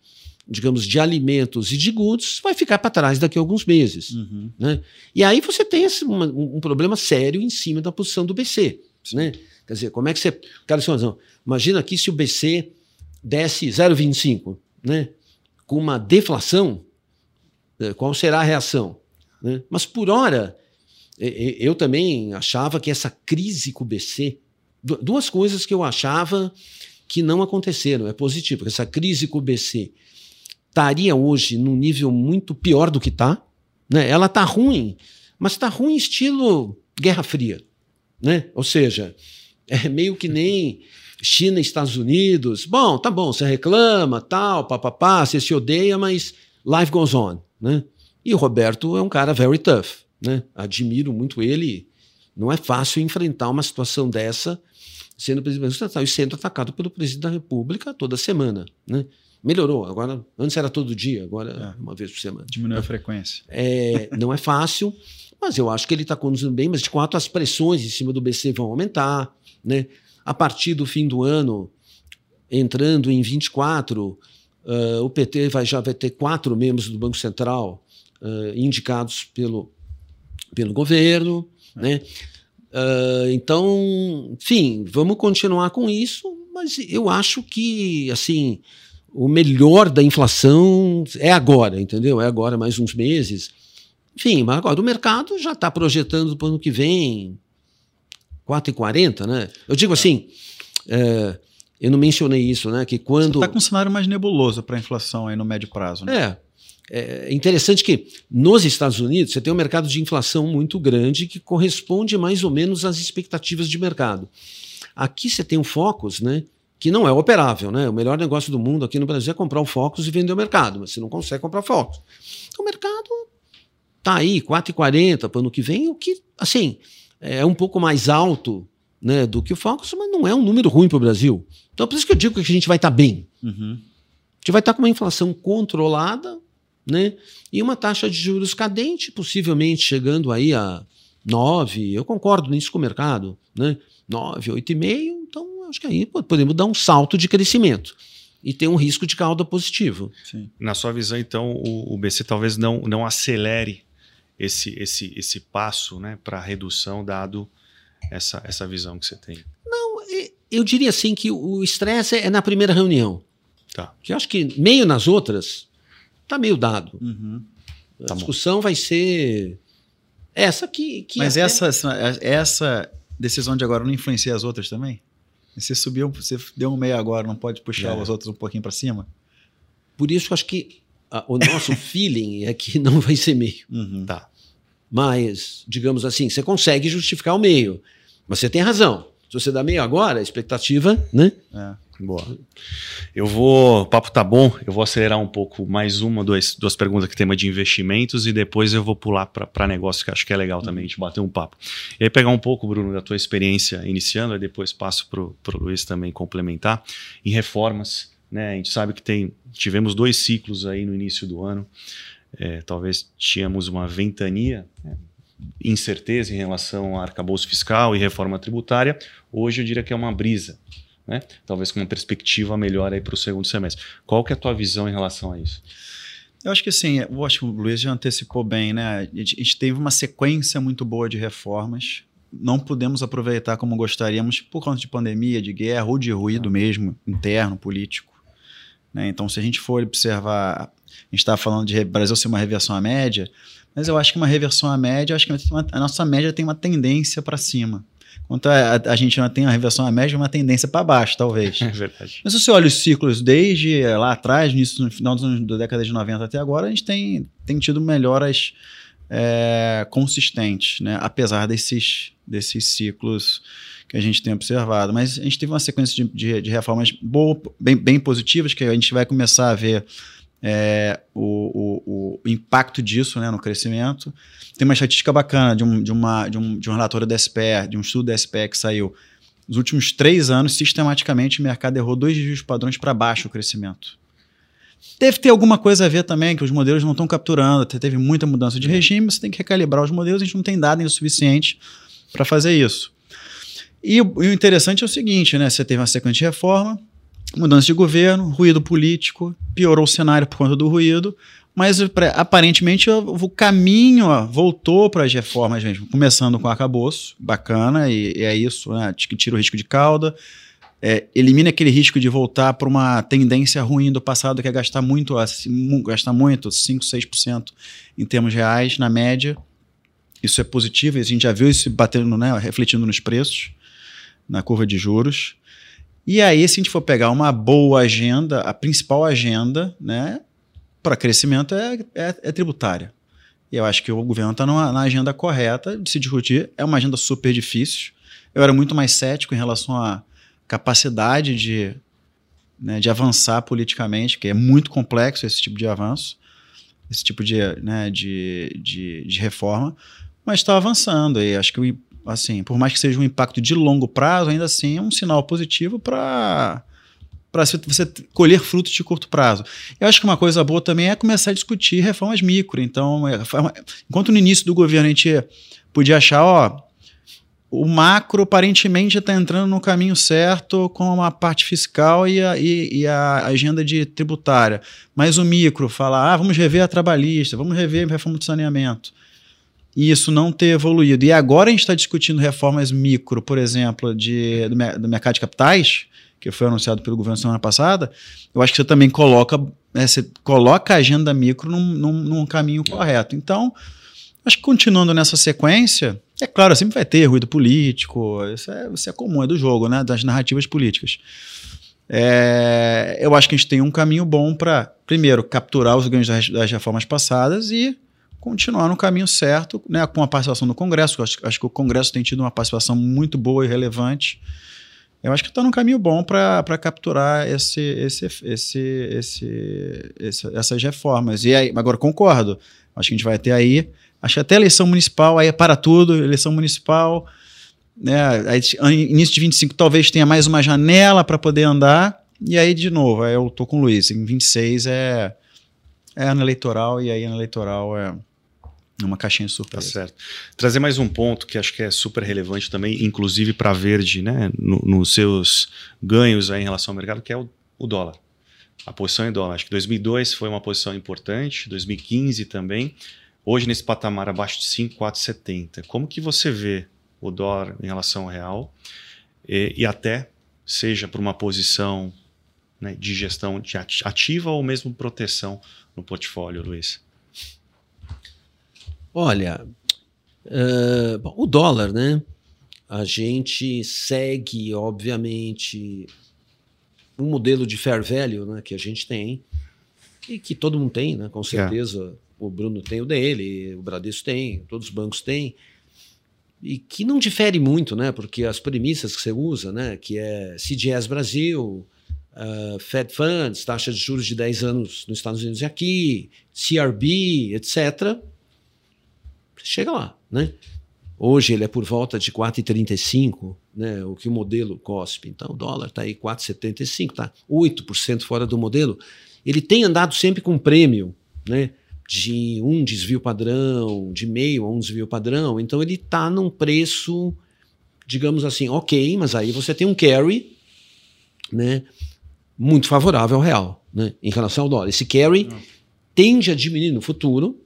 digamos, de alimentos e de goods vai ficar para trás daqui a alguns meses. Uhum. Né? E aí você tem esse, uma- um problema sério em cima da posição do BC. Né? Quer dizer, como é que você. Cara, razão. imagina aqui se o BC desce 0,25, né? com uma deflação, né, qual será a reação? né? Mas por hora, eu também achava que essa crise com o BC, du- duas coisas que eu achava que não aconteceram, é positivo, que essa crise com o BC estaria hoje num nível muito pior do que está, né? Ela está ruim, mas está ruim estilo Guerra Fria, né? Ou seja, é meio que nem China e Estados Unidos. Bom, tá bom, você reclama, tal, papapá, você se odeia, mas life goes on, né? E o Roberto é um cara very tough, né? Admiro muito ele. Não é fácil enfrentar uma situação dessa sendo presidente estatal e sendo atacado pelo presidente da República toda semana, né? Melhorou. Agora, antes era todo dia, agora é uma vez por semana. Diminuiu a frequência. É, não é fácil, mas eu acho que ele está conduzindo bem. Mas de quatro, as pressões em cima do BC vão aumentar. Né? A partir do fim do ano, entrando em 24, ah, o PT vai, já vai ter quatro membros do Banco Central ah, indicados pelo, pelo governo. Né? Ah, então, enfim, vamos continuar com isso, mas eu acho que assim o melhor da inflação é agora, entendeu? É agora, mais uns meses. Enfim, mas agora o mercado já está projetando para o ano que vem 4,40, né? Eu digo assim, é, eu não mencionei isso, né? Que quando. Está com um cenário mais nebuloso para a inflação aí no médio prazo. Né? É. É interessante que nos Estados Unidos você tem um mercado de inflação muito grande que corresponde mais ou menos às expectativas de mercado. Aqui você tem um Focus, né? Que não é operável, né? O melhor negócio do mundo aqui no Brasil é comprar o Focus e vender o mercado, mas você não consegue comprar Focus. Então, o mercado tá aí, 4,40 para o ano que vem, o que, assim, é um pouco mais alto né, do que o Focus, mas não é um número ruim para o Brasil. Então, por isso que eu digo que a gente vai estar bem. Uhum. A gente vai estar com uma inflação controlada, né? E uma taxa de juros cadente, possivelmente chegando aí a 9, eu concordo nisso com o mercado, né? 9, 8,5, então acho que aí pô, podemos dar um salto de crescimento e ter um risco de cauda positivo. Sim. Na sua visão, então, o, o BC talvez não, não acelere esse, esse, esse passo né, para redução, dado essa, essa visão que você tem. E Eu diria assim que o estresse é na primeira reunião, Tá. que eu acho que meio nas outras está meio dado. Uhum. A Tá bom. discussão vai ser essa que... que Mas até- essa, essa decisão de agora não influencia as outras também? Você subiu, você deu um meio agora, não pode puxar É. os outros um pouquinho para cima? Por isso eu acho que ah, o nosso feeling é que não vai ser meio. Uhum. Tá. Mas, digamos assim, você consegue justificar o meio. Mas você tem razão. Se você dá meio agora, a expectativa, né? É. Boa. Eu vou. O papo tá bom, eu vou acelerar um pouco mais uma, duas, duas perguntas que tema de investimentos e depois eu vou pular para negócio, que acho que é legal também, a gente bater um papo. E aí, pegar um pouco, Bruno, da tua experiência iniciando, e depois passo para o Luiz também complementar, em reformas. Né? A gente sabe que tem, tivemos dois ciclos aí no início do ano. É, talvez tínhamos uma ventania, né? incerteza em relação ao arcabouço fiscal e reforma tributária. Hoje eu diria que é uma brisa né? Talvez com uma perspectiva melhor aí para o segundo semestre. Qual que é a tua visão em relação a isso? Eu acho que sim, eu acho que o Luiz já antecipou bem, né? A gente, a gente teve uma sequência muito boa de reformas. Não pudemos aproveitar como gostaríamos por conta de pandemia, de guerra ou de ruído mesmo, interno, político. Né? Então, se a gente for observar, a gente está falando de Brasil ser uma reversão à média, mas eu acho que uma reversão à média, acho que a nossa média tem uma tendência para cima. Enquanto a, a, gente não tem a reversão à média, uma tendência para baixo, talvez. É verdade. Mas se você olha os ciclos desde lá atrás, no final da década de 90 até agora, a gente tem, tem tido melhoras é, consistentes, né? apesar desses, desses ciclos que a gente tem observado. Mas a gente teve uma sequência de, de, de reformas boa, bem, bem positivas, que a gente vai começar a ver é, o, o, o, impacto disso né, no crescimento. Tem uma estatística bacana de um, de uma, de um, de um relatório da SPE, de um estudo da SPE que saiu. Nos últimos três anos, sistematicamente, o mercado errou dois dígitos padrões para baixo o crescimento. Deve ter alguma coisa a ver também, que os modelos não estão capturando, teve muita mudança de regime, você tem que recalibrar os modelos, a gente não tem dados o suficiente para fazer isso. E o, e o interessante é o seguinte, né? Você teve uma sequência de reforma, mudança de governo, ruído político, piorou o cenário por conta do ruído, mas aparentemente o caminho voltou para as reformas mesmo, começando com o arcabouço, bacana, e, e é isso, né, que tira o risco de cauda, é, elimina aquele risco de voltar para uma tendência ruim do passado, que é gastar muito, assim, gastar muito, 5, 6% em termos reais, na média. Isso é positivo, e a gente já viu isso batendo, né, refletindo nos preços, na curva de juros. E aí, se a gente for pegar uma boa agenda, a principal agenda né, para crescimento é, é, é, tributária. E eu acho que o governo está na agenda correta de se discutir. É uma agenda super difícil. Eu era muito mais cético em relação à capacidade de, né, de avançar politicamente, que é muito complexo esse tipo de avanço, esse tipo de, né, de, de, de reforma, mas está avançando. E acho que o assim, por mais que seja um impacto de longo prazo, ainda assim é um sinal positivo para para você colher frutos de curto prazo. Eu acho que uma coisa boa também é começar a discutir reformas micro. Então, é, enquanto no início do governo a gente podia achar, ó, o macro aparentemente está entrando no caminho certo com a parte fiscal e a, e, e a, agenda de tributária, mas o micro fala, ah, vamos rever a trabalhista, vamos rever a reforma do saneamento e isso não ter evoluído. E agora a gente está discutindo reformas micro, por exemplo, de, do, do, mercado de capitais, que foi anunciado pelo governo semana passada, eu acho que você também coloca, né, você coloca a agenda micro num, num, num caminho correto. Então, acho que continuando nessa sequência, é claro, sempre vai ter ruído político, isso é, isso é comum, é do jogo, né, das narrativas políticas. É, eu acho que a gente tem um caminho bom para, primeiro, capturar os ganhos das, das reformas passadas e continuar no caminho certo, né, com a participação do Congresso. Acho, acho que o Congresso tem tido uma participação muito boa e relevante. Eu acho que está no caminho bom para capturar esse, esse, esse, esse, esse, essas reformas. E aí, agora concordo. Acho que a gente vai ter aí. Acho que até eleição municipal, aí é para tudo, eleição municipal. Né, aí, início de 25 talvez tenha mais uma janela para poder andar. E aí, de novo, eu tô com o Luiz. Em 26 é, é ano eleitoral, e aí ano eleitoral é uma caixinha de surpresa. Tá certo. Trazer mais um ponto que acho que é super relevante também, inclusive para Verde, né, no, nos seus ganhos aí em relação ao mercado, que é o, o dólar. A posição em dólar. Acho que 2002 foi uma posição importante, 2015 também. Hoje, nesse patamar abaixo de 5,470. Como que você vê o dólar em relação ao real? E, e até, seja por uma posição né, de gestão de ativa ou mesmo proteção no portfólio, Luiz? Olha, uh, o dólar, né? A gente segue, obviamente, um modelo de fair value né, que a gente tem e que todo mundo tem, né? Com certeza. É. O Bruno tem o dele, o Bradesco tem, todos os bancos têm. E que não difere muito, né? Porque as premissas que você usa, né? Que é CDS Brasil, uh, Fed Funds, taxa de juros de 10 anos nos Estados Unidos e aqui, CRB, etc., chega lá, né? Hoje ele é por volta de 4,35, né, o que o modelo COSP. Então o dólar está aí 4,75, está 8% fora do modelo. Ele tem andado sempre com prêmio, né? de um desvio padrão, de meio a um desvio padrão, então ele está num preço, digamos assim, ok, mas aí você tem um carry né, muito favorável ao real né, em relação ao dólar. Esse carry tende a diminuir no futuro,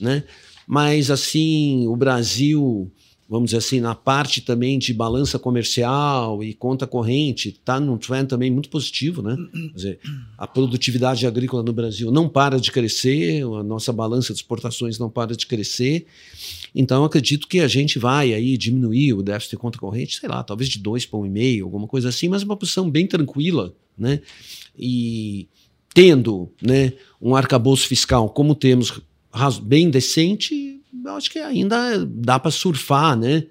né, mas assim, o Brasil vamos dizer assim, na parte também de balança comercial e conta corrente, está num trend também muito positivo, né? Quer dizer, a produtividade agrícola no Brasil não para de crescer, a nossa balança de exportações não para de crescer. Então, acredito que a gente vai aí diminuir o déficit de conta corrente, sei lá, talvez de 2 para 1,5, alguma coisa assim, mas uma posição bem tranquila, né? E tendo né, um arcabouço fiscal como temos bem decente, eu acho que ainda dá para surfar, né?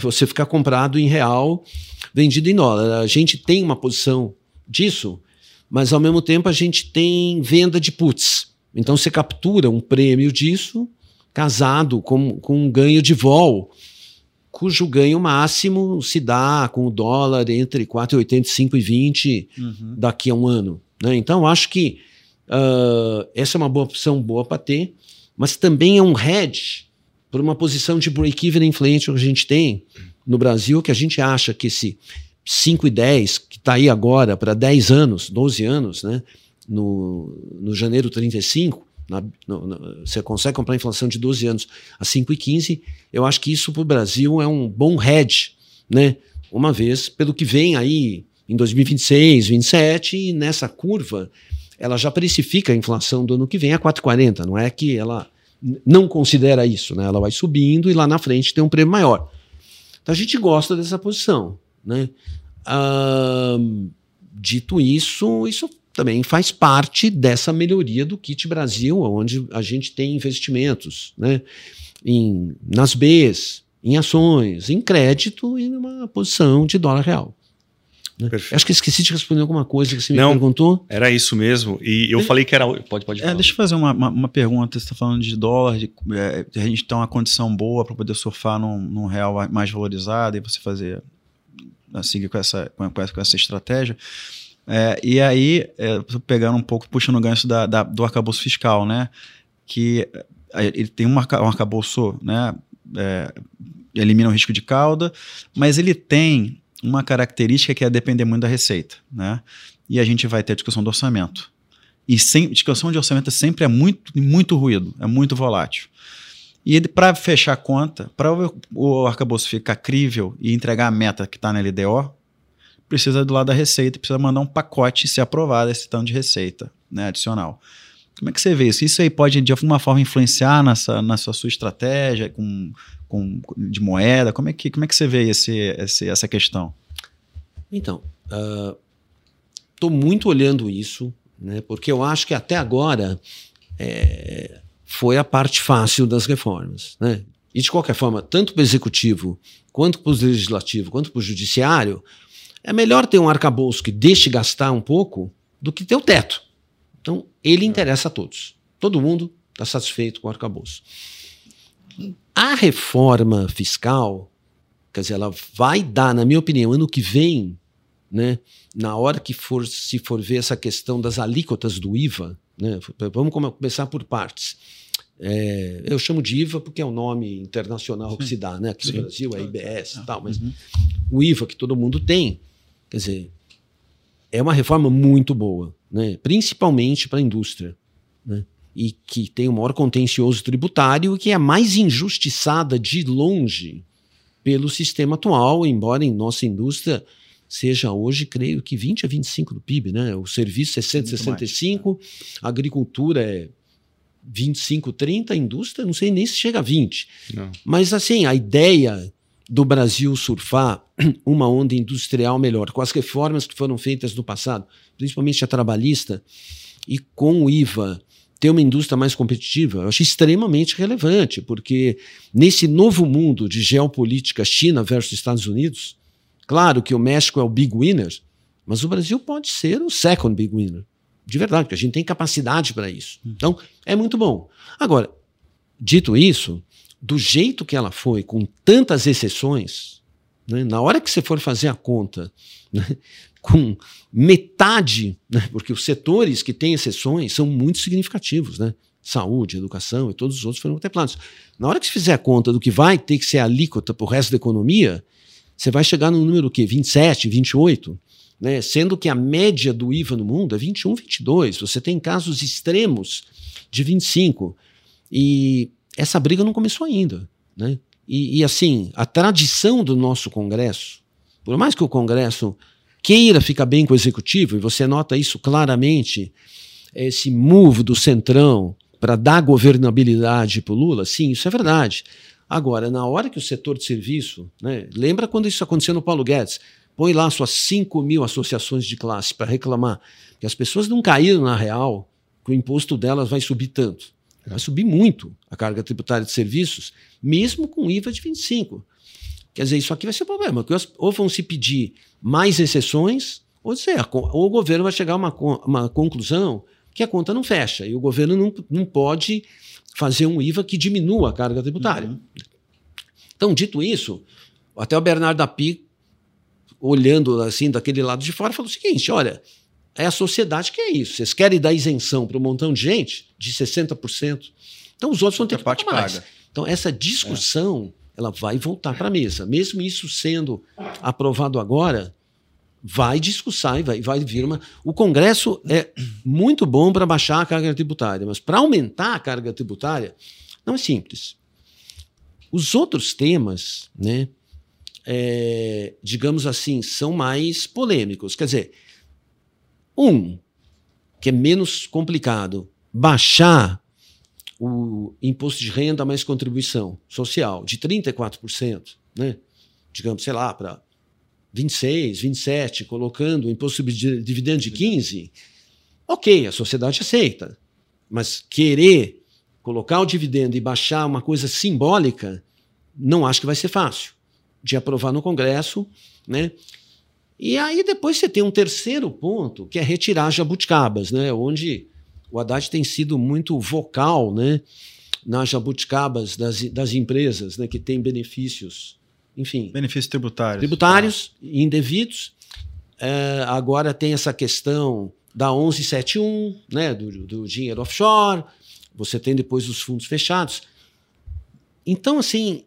Você ficar comprado em real, vendido em dólar. A gente tem uma posição disso, mas ao mesmo tempo a gente tem venda de puts. Então você captura um prêmio disso casado com, com um ganho de vol, cujo ganho máximo se dá com o dólar entre 4,85 e 20 uhum. daqui a um ano. Né? Então acho que uh, essa é uma boa opção boa para ter mas também é um hedge por uma posição de break-even inflation que a gente tem no Brasil, que a gente acha que esse 5 e 10, que está aí agora para 10 anos, 12 anos, né, no, no janeiro 35, na, no, no, você consegue comprar inflação de 12 anos a 5,15, eu acho que isso para o Brasil é um bom hedge, né? Uma vez, pelo que vem aí em 2026, 2027, e nessa curva, ela já precifica a inflação do ano que vem a 4,40. Não é que ela não considera isso, né? Ela vai subindo e lá na frente tem um prêmio maior. Então a gente gosta dessa posição, né? Ah, dito isso, isso também faz parte dessa melhoria do kit Brasil, onde a gente tem investimentos, né? Em, nas Bs, em ações, em crédito e numa posição de dólar real. Né? Acho que esqueci de responder alguma coisa que você Não, me perguntou. Era isso mesmo. E eu falei que era. Pode, pode é, deixa eu fazer uma, uma, uma pergunta. Você está falando de dólar, de, é, a gente tem uma condição boa para poder surfar num, num, real mais valorizado e você fazer. seguir com essa, com, com essa estratégia. É, e aí, é, pegando um pouco, puxando o gancho da, da, do arcabouço fiscal, né? Que é, ele tem um, arca, um arcabouço, né? É, elimina o risco de cauda, mas ele tem uma característica que é depender muito da receita, né? E a gente vai ter discussão do orçamento. E sem, discussão de orçamento sempre é muito, muito ruído, é muito volátil. E para fechar a conta, para o, o arcabouço ficar crível e entregar a meta que está na LDO, precisa do lado da receita, precisa mandar um pacote e ser aprovado esse tanto de receita né, adicional. Como é que você vê isso? Isso aí pode, de alguma forma, influenciar nessa, nessa sua estratégia com com, de moeda? Como é que, como é que você vê esse, esse essa questão? Então, estou uh, muito olhando isso, né, porque eu acho que até agora é, foi a parte fácil das reformas. Né? E, de qualquer forma, tanto para o executivo, quanto para o legislativo, quanto para o judiciário, é melhor ter um arcabouço que deixe gastar um pouco do que ter o teto. Então, ele interessa a todos. Todo mundo está satisfeito com o arcabouço. A reforma fiscal, quer dizer, ela vai dar, na minha opinião, ano que vem, né, na hora que for se for ver essa questão das alíquotas do IVA, né, vamos começar por partes. É, eu chamo de IVA porque é o nome internacional Sim. que se dá, né? Aqui Sim. no Brasil é IBS e ah, tal, mas uhum. o IVA que todo mundo tem, quer dizer, é uma reforma muito boa, né? principalmente para a indústria. Né? e que tem o maior contencioso tributário que é a mais injustiçada de longe pelo sistema atual, embora em nossa indústria seja hoje, creio que 20 a 25 do PIB, né? O serviço é 165, mais, a agricultura é 25, 30, a indústria não sei nem se chega a 20. Não. Mas assim, a ideia do Brasil surfar uma onda industrial melhor, com as reformas que foram feitas no passado, principalmente a trabalhista, e com o IVA ter uma indústria mais competitiva, eu acho extremamente relevante, porque nesse novo mundo de geopolítica China versus Estados Unidos, claro que o México é o big winner, Mas o Brasil pode ser o second big winner. De verdade, porque a gente tem capacidade para isso. Então, é muito bom. Agora, dito isso, do jeito que ela foi, com tantas exceções, né, na hora que você for fazer a conta, né, com metade, né, porque os setores que têm exceções são muito significativos, né? Saúde, educação e todos os outros foram contemplados. Na hora que você fizer a conta do que vai ter que ser a alíquota para o resto da economia, você vai chegar no número que 27, 28, né? Sendo que a média do IVA no mundo é 21, 22. Você tem casos extremos de 25. E essa briga não começou ainda, né? E, e assim, a tradição do nosso Congresso, por mais que o Congresso queira ficar bem com o executivo, e você nota isso claramente, esse move do Centrão para dar governabilidade para o Lula, sim, isso é verdade. Agora, na hora que o setor de serviço, né, lembra quando isso aconteceu no Paulo Guedes? Põe lá suas 5 mil associações de classe para reclamar que as pessoas não caíram na real, que o imposto delas vai subir tanto. Vai subir muito a carga tributária de serviços, mesmo com IVA de 25. Quer dizer, isso aqui vai ser um problema, porque ou vão se pedir mais exceções, ou, dizer, ou o governo vai chegar a uma, uma conclusão que a conta não fecha, e o governo não, não pode fazer um IVA que diminua a carga tributária. Uhum. Então, dito isso, até o Bernardo Api, olhando assim daquele lado de fora, falou o seguinte: olha, é a sociedade que é isso. Vocês querem dar isenção para um montão de gente de 60%, então os outros vão ter que pagar mais. Paga. Então, essa discussão. É ela vai voltar para a mesa. Mesmo isso sendo aprovado agora, vai discussar e vai, vai vir uma. O Congresso é muito bom para baixar a carga tributária, mas para aumentar a carga tributária, não é simples. Os outros temas, né, é, digamos assim, são mais polêmicos. Quer dizer, um, que é menos complicado, baixar o imposto de renda mais contribuição social de 34%, né? digamos, sei lá, para 26, 27, colocando o imposto sobre dividendo de 15, ok, a sociedade aceita. Mas querer colocar o dividendo e baixar uma coisa simbólica, não acho que vai ser fácil de aprovar no Congresso, né? E aí depois você tem um terceiro ponto, que é retirar jabuticabas, né? Onde o Haddad tem sido muito vocal né, nas jabuticabas das, das empresas né, que têm benefícios, enfim. Benefícios tributários. Tributários, ah. indevidos. É, agora tem essa questão da 1171, né, do, do dinheiro offshore. Você tem depois os fundos fechados. Então, assim,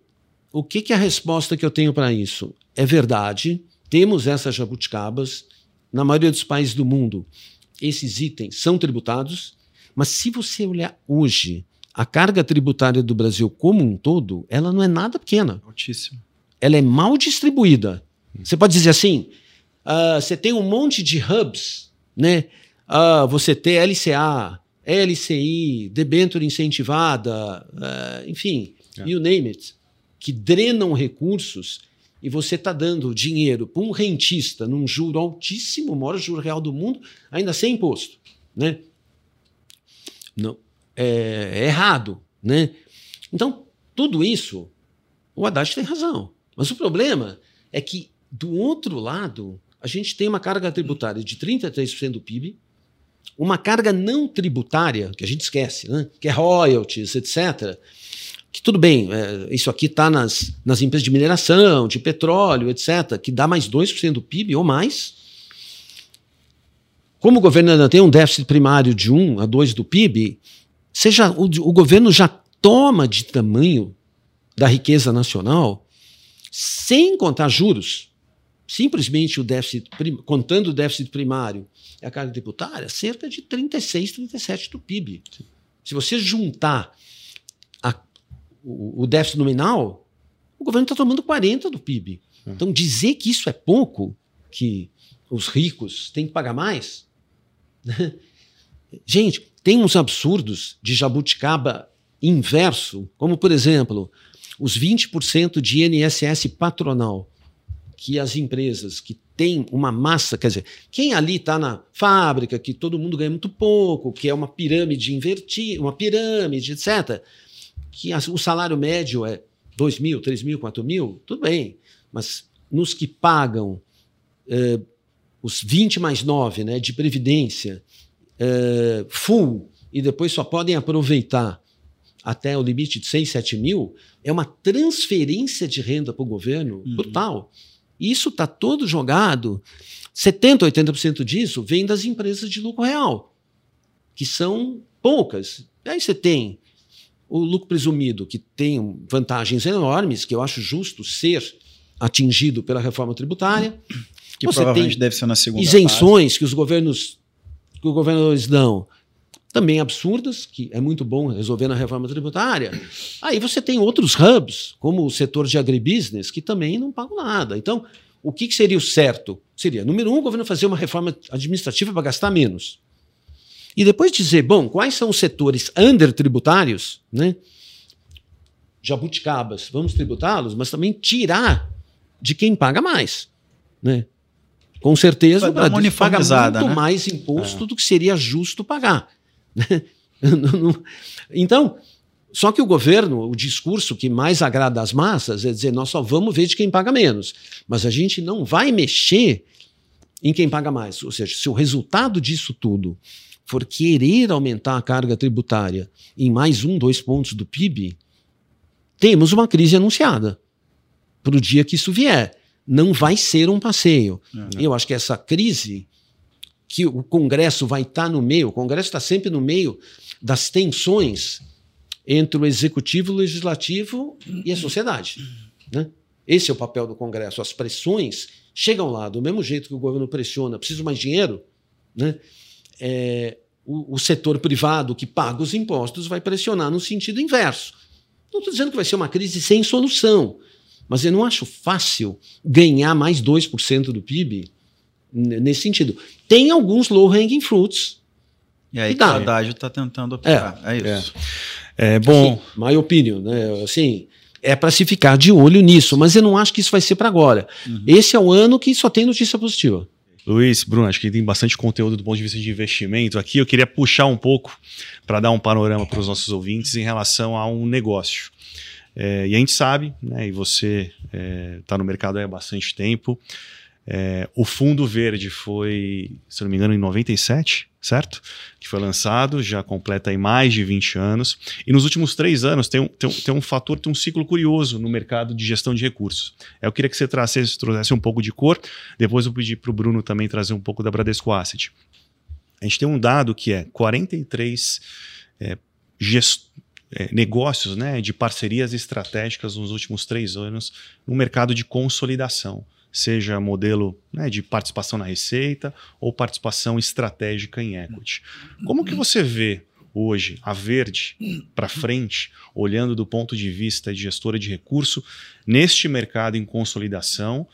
o que, que é a resposta que eu tenho para isso? É verdade, temos essas jabuticabas. Na maioria dos países do mundo, esses itens são tributados, mas se você olhar hoje a carga tributária do Brasil como um todo, ela não é nada pequena. Altíssima. Ela é mal distribuída. Você pode dizer assim: uh, você tem um monte de hubs, né? Uh, você tem LCA, LCI, debênture incentivada, uh, enfim, é. you name it, que drenam recursos e você está dando dinheiro para um rentista num juro altíssimo, o maior juro real do mundo, ainda sem imposto. Né? Não, é, é errado. Né? Então, tudo isso, o Haddad tem razão. Mas o problema é que, do outro lado, a gente tem uma carga tributária de 33% do PIB, uma carga não tributária, que a gente esquece, né? que é royalties, etc., que tudo bem, é, isso aqui está nas, nas empresas de mineração, de petróleo, etc., que dá mais 2% do PIB ou mais. Como o governo ainda tem um déficit primário de 1 a 2 do PIB, seja, o, o governo já toma de tamanho da riqueza nacional sem contar juros. Simplesmente o déficit, contando o déficit primário e a carga tributária, cerca de 36, 37 do PIB. Se você juntar o, déficit nominal, o governo está tomando 40% do PIB. É. Então, dizer que isso é pouco, que os ricos têm que pagar mais. Gente, tem uns absurdos de jabuticaba inverso, como, por exemplo, os 20% de INSS patronal que as empresas que têm uma massa, quer dizer, quem ali está na fábrica, que todo mundo ganha muito pouco, que é uma pirâmide invertida, uma pirâmide, etc que o salário médio é 2 mil, 3 mil, 4 mil, tudo bem. Mas nos que pagam é, os 20 mais 9 né, de previdência é, full e depois só podem aproveitar até o limite de 6, 7 mil, é uma transferência de renda para o governo Uhum. brutal. Isso está todo jogado. 70%, 80% disso vem das empresas de lucro real, que são poucas. Aí você tem o lucro presumido, que tem vantagens enormes, que eu acho justo ser atingido pela reforma tributária. Que Você provavelmente deve ser na segunda Isenções que os governos que os governadores dão, também absurdas, que é muito bom resolver na reforma tributária. Aí você tem outros hubs, como o setor de agribusiness, que também não pagam nada. Então, o que, que seria o certo? Seria, número um, o governo fazer uma reforma administrativa para gastar menos. E depois dizer, bom, quais são os setores undertributários, né? Jabuticabas, vamos tributá-los, mas também tirar de quem paga mais, né? Com certeza, o Bradesco paga muito né? mais imposto do que seria justo pagar. né? Então, só que o governo, o discurso que mais agrada às massas é dizer, nós só vamos ver de quem paga menos, mas a gente não vai mexer em quem paga mais. Ou seja, se o resultado disso tudo for querer aumentar a carga tributária em mais um, dois pontos do PIB, temos uma crise anunciada para o dia que isso vier. Não vai ser um passeio. É. Eu acho que essa crise, que o Congresso vai estar no meio, o Congresso está sempre no meio das tensões entre o executivo, o legislativo e a sociedade. Né? Esse é o papel do Congresso. As pressões chegam lá, do mesmo jeito que o governo pressiona, preciso mais dinheiro, né? É, o, o setor privado que paga os impostos vai pressionar no sentido inverso. Não estou dizendo que vai ser uma crise sem solução, mas eu não acho fácil ganhar mais 2% do PIB nesse sentido. Tem alguns low-hanging fruits. E aí E que dá. o Haddad está tentando aplicar. É, isso. É, bom, Assim, my opinion, né? Assim, é para se ficar de olho nisso, mas eu não acho que isso vai ser para agora. Esse é o ano que só tem notícia positiva. Luiz, Bruno, acho que tem bastante conteúdo do ponto de vista de investimento aqui. Eu queria puxar um pouco para dar um panorama para os nossos ouvintes em relação a um negócio. É, e a gente sabe, né, e você está no mercado há bastante tempo, é, o Fundo Verde foi, se não me engano, em 97, certo? Que foi lançado, já completa aí mais de 20 anos. E nos últimos três anos tem um, tem um, tem um fator, tem um ciclo curioso no mercado de gestão de recursos. Eu queria que você trouxesse, trouxesse um pouco de cor, depois eu pedi para o Bruno também trazer um pouco da Bradesco Asset. A gente tem um dado que é 43 é, gest- é, negócios né, de parcerias estratégicas nos últimos três anos no mercado de consolidação, seja modelo né, de participação na receita ou participação estratégica em equity. Como que você vê hoje a Verde para frente, olhando do ponto de vista de gestora de recurso, neste mercado em consolidação,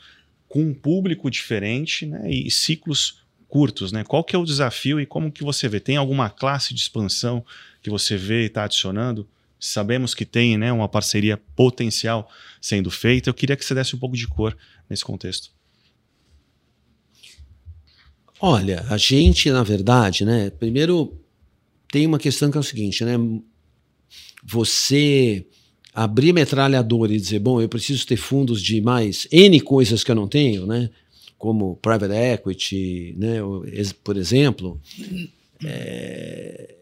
com um público diferente né, e ciclos curtos, né? Qual que é o desafio e como que você vê? Tem alguma classe de expansão que você vê e está adicionando? Sabemos que tem né, uma parceria potencial sendo feita. Eu queria que você desse um pouco de cor nesse contexto. Olha, a gente, na verdade, né? Primeiro, tem uma questão que é o seguinte, né? Você abrir metralhadora e dizer, bom, eu preciso ter fundos de mais N coisas que eu não tenho, né? Como private equity, né? Por exemplo, é,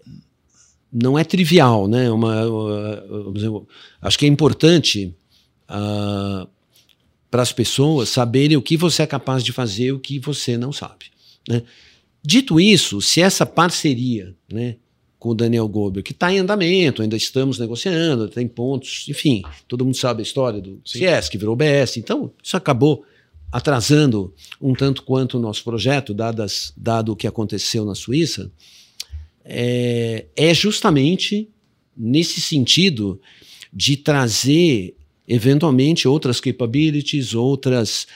não é trivial, né? Uma, uma- dizer, acho que é importante ah, para as pessoas saberem o que você é capaz de fazer e o que você não sabe. né? Dito isso, se essa parceria né, com o Daniel Goldberg, que está em andamento, ainda estamos negociando, tem pontos, enfim, todo mundo sabe a história do Sim. CS, que virou BS, então isso acabou atrasando um tanto quanto o nosso projeto, dadas, dado o que aconteceu na Suíça, é, é justamente nesse sentido de trazer eventualmente outras capabilities, outras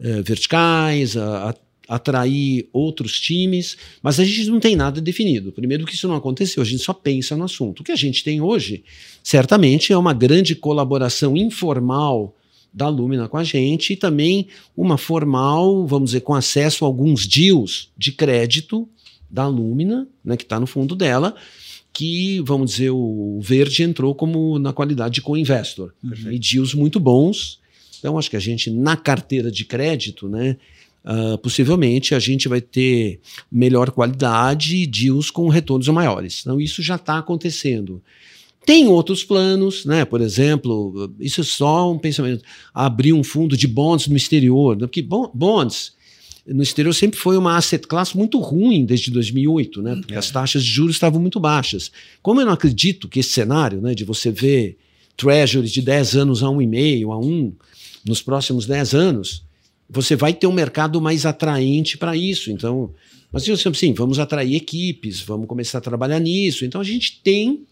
eh, verticais, a- a- atrair outros times, mas a gente não tem nada definido. Primeiro que isso não aconteceu, a gente só pensa no assunto. O que a gente tem hoje, certamente, é uma grande colaboração informal da Lumina com a gente e também uma formal, vamos dizer, com acesso a alguns deals de crédito da Lumina, né, que está no fundo dela, que, vamos dizer, o Verde entrou como na qualidade de co-investor. E deals muito bons. Então, acho que a gente, na carteira de crédito, né, uh, possivelmente a gente vai ter melhor qualidade e deals com retornos maiores. Então, isso já está acontecendo. Tem outros planos, né? Por exemplo, isso é só um pensamento. Abrir um fundo de bonds no exterior, né? porque bonds no exterior sempre foi uma asset class muito ruim desde 2008, né? Porque é. as taxas de juros estavam muito baixas. Como eu não acredito que esse cenário, né, de você ver treasuries de 10 anos a 1,5, a 1, nos próximos 10 anos, você vai ter um mercado mais atraente para isso. Então, mas assim, vamos atrair equipes, vamos começar a trabalhar nisso. Então a gente tem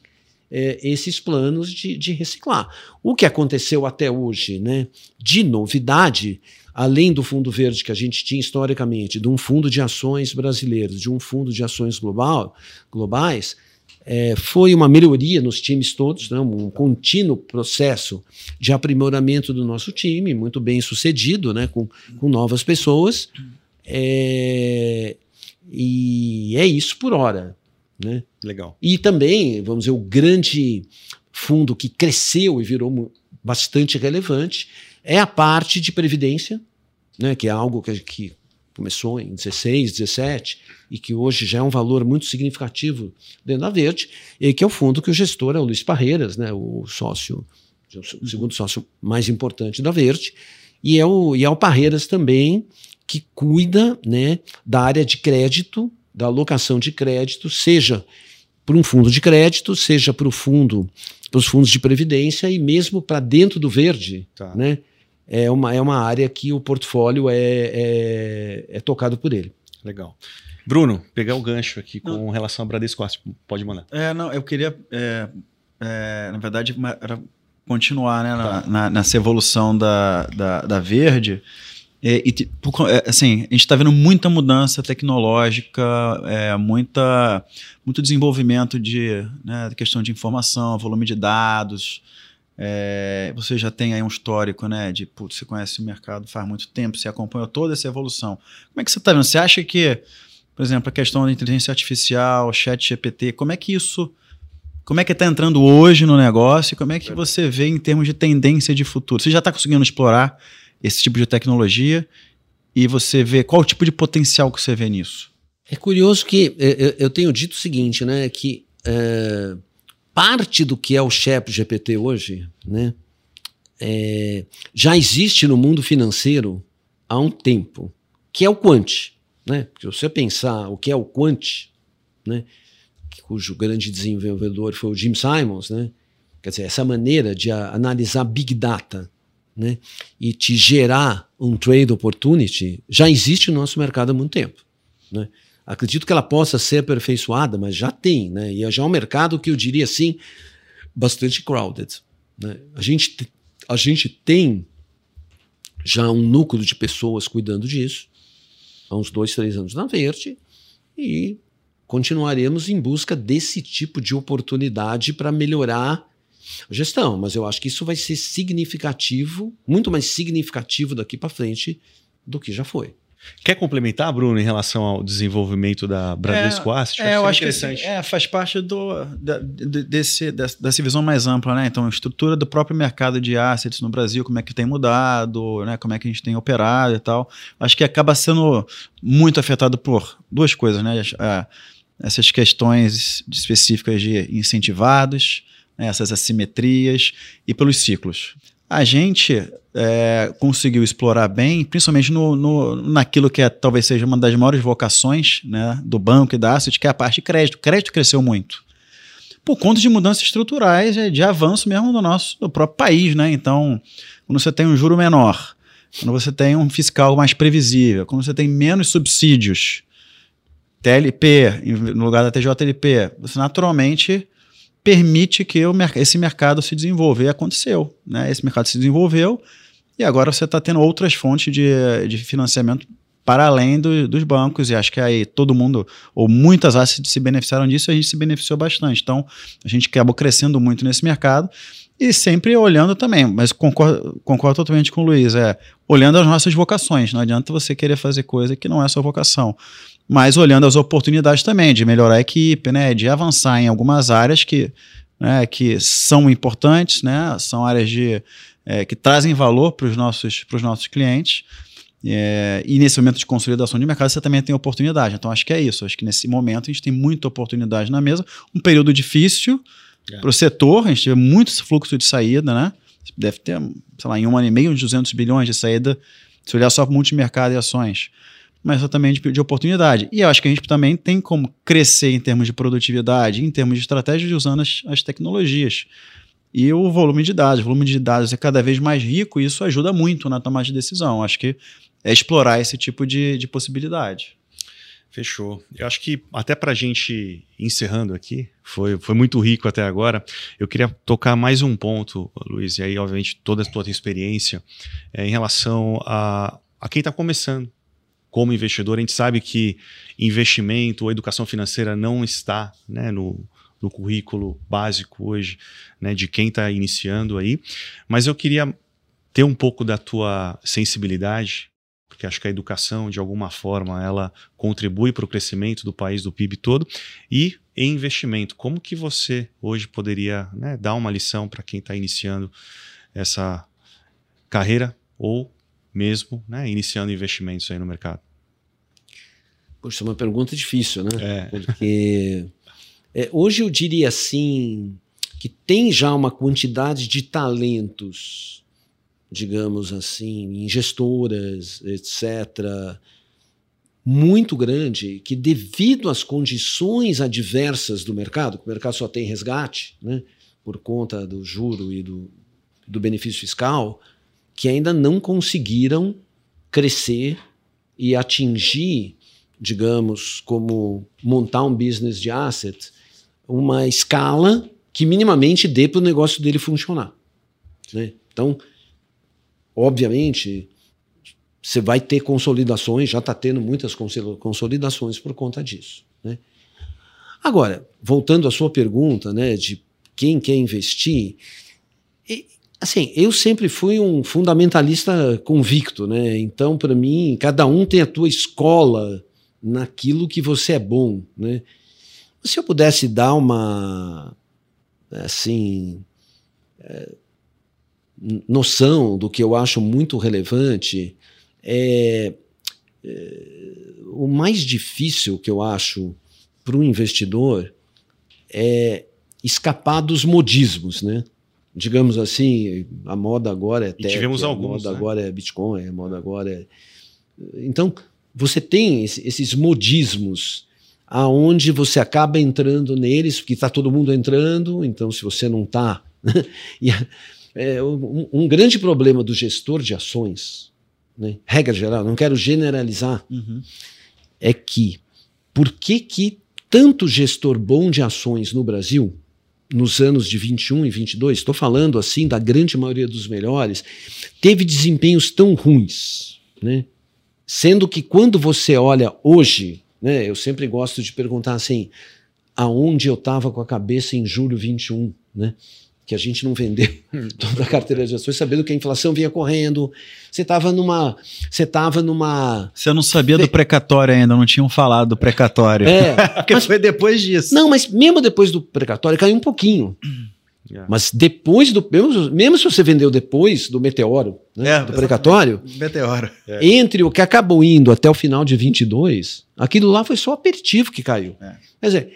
é, esses planos de, de reciclar. O que aconteceu até hoje, né, de novidade, além do fundo verde que a gente tinha historicamente, de um fundo de ações brasileiros, de um fundo de ações global, globais, é, foi uma melhoria nos times todos, né, um contínuo processo de aprimoramento do nosso time, muito bem sucedido, né, com, com novas pessoas. É, e é isso por hora. Né? Legal. E também, vamos dizer, o grande fundo que cresceu e virou bastante relevante é a parte de previdência, né, que é algo que, que começou em 16, 17 e que hoje já é um valor muito significativo dentro da Verde, e que é o fundo que o gestor é o Luiz Parreiras, né, o sócio, o segundo sócio mais importante da Verde, e é o, e é o Parreiras também que cuida né, da área de crédito, da alocação de crédito, seja para um fundo de crédito, seja para o fundo, para os fundos de previdência e mesmo para dentro do verde, tá. né? É uma, é uma área que o portfólio é, é, é tocado por ele. Legal. Bruno, pegar o gancho aqui com não. relação ao Bradesco, pode mandar. É, não, eu queria, é, é, na verdade, era continuar né, tá. na, nessa evolução da, da, da Verde. É, e, é, assim, a gente está vendo muita mudança tecnológica, é, muita, muito desenvolvimento de né, questão de informação, volume de dados, é, você já tem aí um histórico, né? De, putz, você conhece o mercado faz muito tempo, você acompanhou toda essa evolução. Como é que você está vendo? Você acha que, por exemplo, a questão da inteligência artificial, chat GPT, como é que isso... Como é que está entrando hoje no negócio e como é que você vê em termos de tendência de futuro? Você já está conseguindo explorar esse tipo de tecnologia e você vê qual o tipo de potencial que você vê nisso? É curioso que eu, eu tenho dito o seguinte, né? Que... É parte do que é o Chat GPT hoje, né, é, já existe no mundo financeiro há um tempo, que é o quant. Né? Se você pensar o que é o quant, né, cujo grande desenvolvedor foi o Jim Simons, né, quer dizer, essa maneira de analisar Big Data né, e te gerar um trade opportunity já existe no nosso mercado há muito tempo. Né? Acredito que ela possa ser aperfeiçoada, mas já tem, né? E já é um mercado que eu diria assim, bastante crowded. Né? A, gente, a gente tem já um núcleo de pessoas cuidando disso, há uns dois, três anos na Verde, e continuaremos em busca desse tipo de oportunidade para melhorar a gestão. Mas eu acho que isso vai ser significativo, muito mais significativo daqui para frente do que já foi. Quer complementar, Bruno, em relação ao desenvolvimento da Bradesco é, Asset? É, eu acho que é, faz parte do, da, desse, dessa, visão mais ampla, né? Então, a estrutura do próprio mercado de assets no Brasil, como é que tem mudado, né? como é que a gente tem operado e tal. Acho que acaba sendo muito afetado por duas coisas, né? essas questões específicas de incentivados, né? essas assimetrias e pelos ciclos a gente é, conseguiu explorar bem, principalmente no, no, naquilo que é, talvez seja uma das maiores vocações né, do banco e da asset, que é a parte de crédito. O crédito cresceu muito. Por conta de mudanças estruturais, de avanço mesmo do nosso do próprio país. Né? Então, quando você tem um juro menor, quando você tem um fiscal mais previsível, quando você tem menos subsídios, TLP no lugar da TJLP, você naturalmente permite que o, esse mercado se desenvolva. E aconteceu. Né? Esse mercado se desenvolveu e agora você está tendo outras fontes de, de financiamento para além do, dos bancos, e acho que aí todo mundo, ou muitas assets se beneficiaram disso, a gente se beneficiou bastante. Então, a gente acabou crescendo muito nesse mercado e sempre olhando também, mas concordo, concordo totalmente com o Luiz, é olhando as nossas vocações. Não adianta você querer fazer coisa que não é sua vocação mas olhando as oportunidades também de melhorar a equipe, né, de avançar em algumas áreas que, né, que são importantes, né, são áreas de, é, que trazem valor para os nossos, nossos clientes. É, e nesse momento de consolidação de mercado, você também tem oportunidade. Então, acho que é isso. Acho que nesse momento a gente tem muita oportunidade na mesa. Um período difícil É. para o setor, a gente teve muito fluxo de saída, né? Deve ter, sei lá, em um ano e meio, uns 200 bilhões de saída, se olhar só para multimercado e ações. Mas também de, de oportunidade. E eu acho que a gente também tem como crescer em termos de produtividade, em termos de estratégia, usando as, as tecnologias. E o volume de dados, o volume de dados é cada vez mais rico e isso ajuda muito na tomada de decisão. Acho que é explorar esse tipo de, de possibilidade. Fechou. Eu acho que até para a gente encerrando aqui, foi, foi muito rico até agora. Eu queria tocar mais um ponto, Luiz, e aí, obviamente, toda a tua experiência é, em relação a, a quem está começando como investidor. A gente sabe que investimento ou educação financeira não está né, no, no currículo básico hoje né, de quem está iniciando aí, mas eu queria ter um pouco da tua sensibilidade porque acho que a educação, de alguma forma, ela contribui para o crescimento do país, do PIB todo, e em investimento. Como que você hoje poderia né, dar uma lição para quem está iniciando essa carreira ou mesmo né, iniciando investimentos aí no mercado? Poxa, é uma pergunta difícil, né? É. Porque é, hoje eu diria assim que tem já uma quantidade de talentos, digamos assim, em gestoras, etc., muito grande, que devido às condições adversas do mercado, que o mercado só tem resgate, né, por conta do juro e do, do benefício fiscal, que ainda não conseguiram crescer e atingir digamos, como montar um business de asset, uma escala que minimamente dê para o negócio dele funcionar. Né? Então, obviamente, você vai ter consolidações, já está tendo muitas consolidações por conta disso. Né? Agora, voltando à sua pergunta né, de quem quer investir, assim, eu sempre fui um fundamentalista convicto, né? Então, para mim, cada um tem a tua escola naquilo que você é bom, né? Se eu pudesse dar uma assim é, noção do que eu acho muito relevante é, é o mais difícil que eu acho para o investidor é escapar dos modismos, né? Digamos assim, a moda agora é e tivemos a alguns, moda né? agora é Bitcoin, a moda agora é então você tem esses modismos aonde você acaba entrando neles, porque está todo mundo entrando, então se você não está. é, um, um, grande problema do gestor de ações, né, regra geral, não quero generalizar, uhum. é que por que, que tanto gestor bom de ações no Brasil, nos anos de 21 e 22, estou falando assim da grande maioria dos melhores, teve desempenhos tão ruins, né? Sendo que quando você olha hoje, né, eu sempre gosto de perguntar assim, aonde eu estava com a cabeça em julho 21, né? Que a gente não vendeu toda a carteira de ações, sabendo que a inflação vinha correndo. Você estava numa. Você estava numa. Você não sabia do precatório ainda, não tinham falado do precatório. É, Porque mas- foi depois disso. Não, mas mesmo depois do precatório caiu um pouquinho. Yeah. Mas depois do. Mesmo, mesmo se você vendeu depois do meteoro, né, É, do precatório, Meteoro. É. entre o que acabou indo até o final de 22, aquilo lá foi só aperitivo que caiu. É. Quer dizer,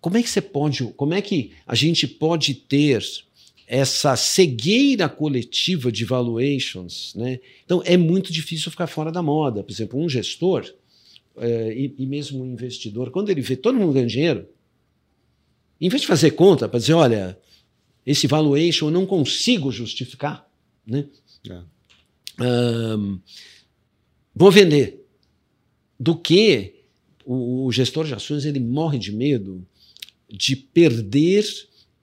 como é que você pode, como é que a gente pode ter essa cegueira coletiva de valuations, né? Então é muito difícil ficar fora da moda. Por exemplo, um gestor eh, e, e mesmo um investidor, quando ele vê todo mundo ganhando dinheiro, em vez de fazer conta para dizer, olha, esse valuation eu não consigo justificar, né? É. Ahn, vou vender. Do que o, o gestor de ações ele morre de medo de perder,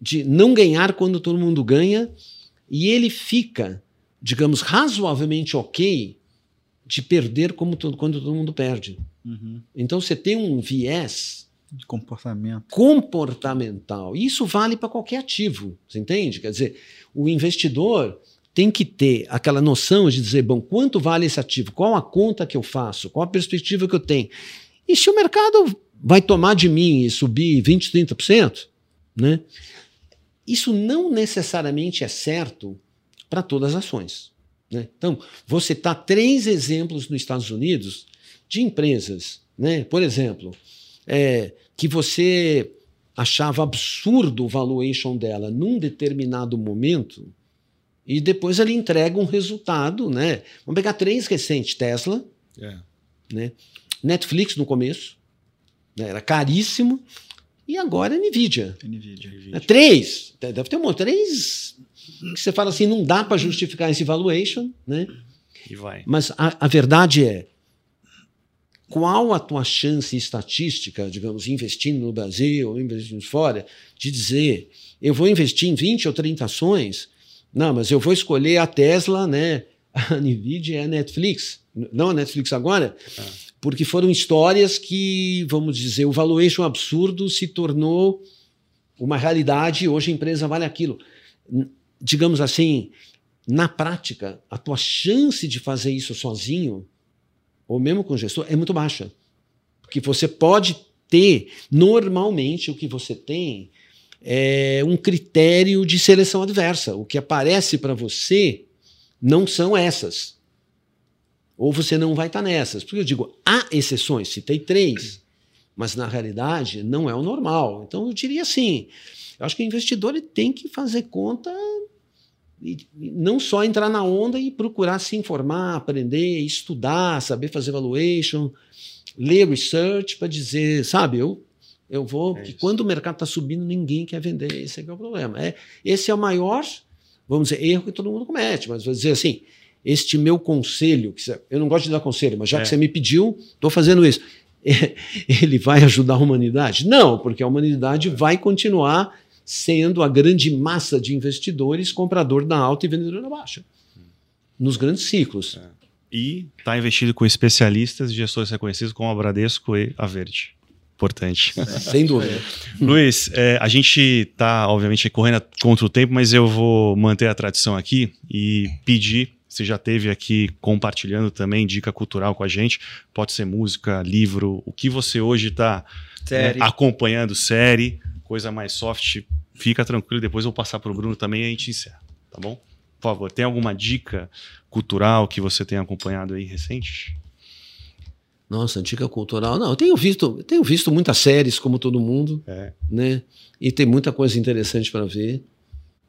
de não ganhar quando todo mundo ganha, e ele fica, digamos, razoavelmente ok de perder como todo- quando todo mundo perde. Uhum. Então você tem um viés De comportamento. comportamental. E Isso vale para qualquer ativo, você entende? Quer dizer, o investidor tem que ter aquela noção de dizer, bom, quanto vale esse ativo? Qual a conta que eu faço? Qual a perspectiva que eu tenho? E se o mercado vai tomar de mim e subir 20, 30%, né? Isso não necessariamente é certo para todas as ações. Né? Então, vou citar três exemplos nos Estados Unidos de empresas. Né? Por exemplo, é, que você achava absurdo o valuation dela num determinado momento e depois ele entrega um resultado. Né? Vamos pegar três recentes: Tesla, É. né? Netflix no começo, né? era caríssimo, e agora é Nvidia. NVIDIA. É, Três, deve ter um monte, três que você fala assim, não dá para justificar esse valuation, né? E vai. Mas a, a verdade é, qual a tua chance estatística, digamos, investindo no Brasil ou investindo fora, de dizer, eu vou investir em 20 ou 30 ações, não, mas eu vou escolher a Tesla, né? A Nvidia e a Netflix. Não a Netflix agora, porque foram histórias que, vamos dizer, o valuation absurdo se tornou uma realidade hoje a empresa vale aquilo. Digamos assim, na prática, a tua chance de fazer isso sozinho, ou mesmo com gestor, é muito baixa. Porque você pode ter, normalmente, o que você tem é um critério de seleção adversa. O que aparece para você não são essas. Ou você não vai estar nessas. Porque eu digo, há exceções, citei três, mas na realidade não é o normal. Então eu diria assim: eu acho que o investidor ele tem que fazer conta e não só entrar na onda e procurar se informar, aprender, estudar, saber fazer valuation, ler research para dizer, sabe, eu eu vou, É que quando o mercado está subindo, ninguém quer vender, esse é que é o problema. É, esse é o maior, vamos dizer, erro que todo mundo comete, mas vou dizer assim, este meu conselho, eu não gosto de dar conselho, mas já É. que você me pediu, estou fazendo isso. Ele vai ajudar a humanidade? Não, porque a humanidade vai continuar sendo a grande massa de investidores, comprador da alta e vendedor da baixa. Nos grandes ciclos. E está investido com especialistas e gestores reconhecidos como a Bradesco e a Verde. Importante. Sem dúvida. Luiz, é, a gente está, obviamente, correndo contra o tempo, mas eu vou manter a tradição aqui e pedir. Você já teve aqui compartilhando também dica cultural com a gente. Pode ser música, livro, o que você hoje está Série. acompanhando, série, coisa mais soft. Fica tranquilo, depois eu vou passar para o Bruno também e a gente encerra, tá bom? Por favor, tem alguma dica cultural que você tenha acompanhado aí recente? Nossa, dica cultural. Não, eu tenho visto, eu tenho visto muitas séries, como todo mundo, É. né? E tem muita coisa interessante para ver.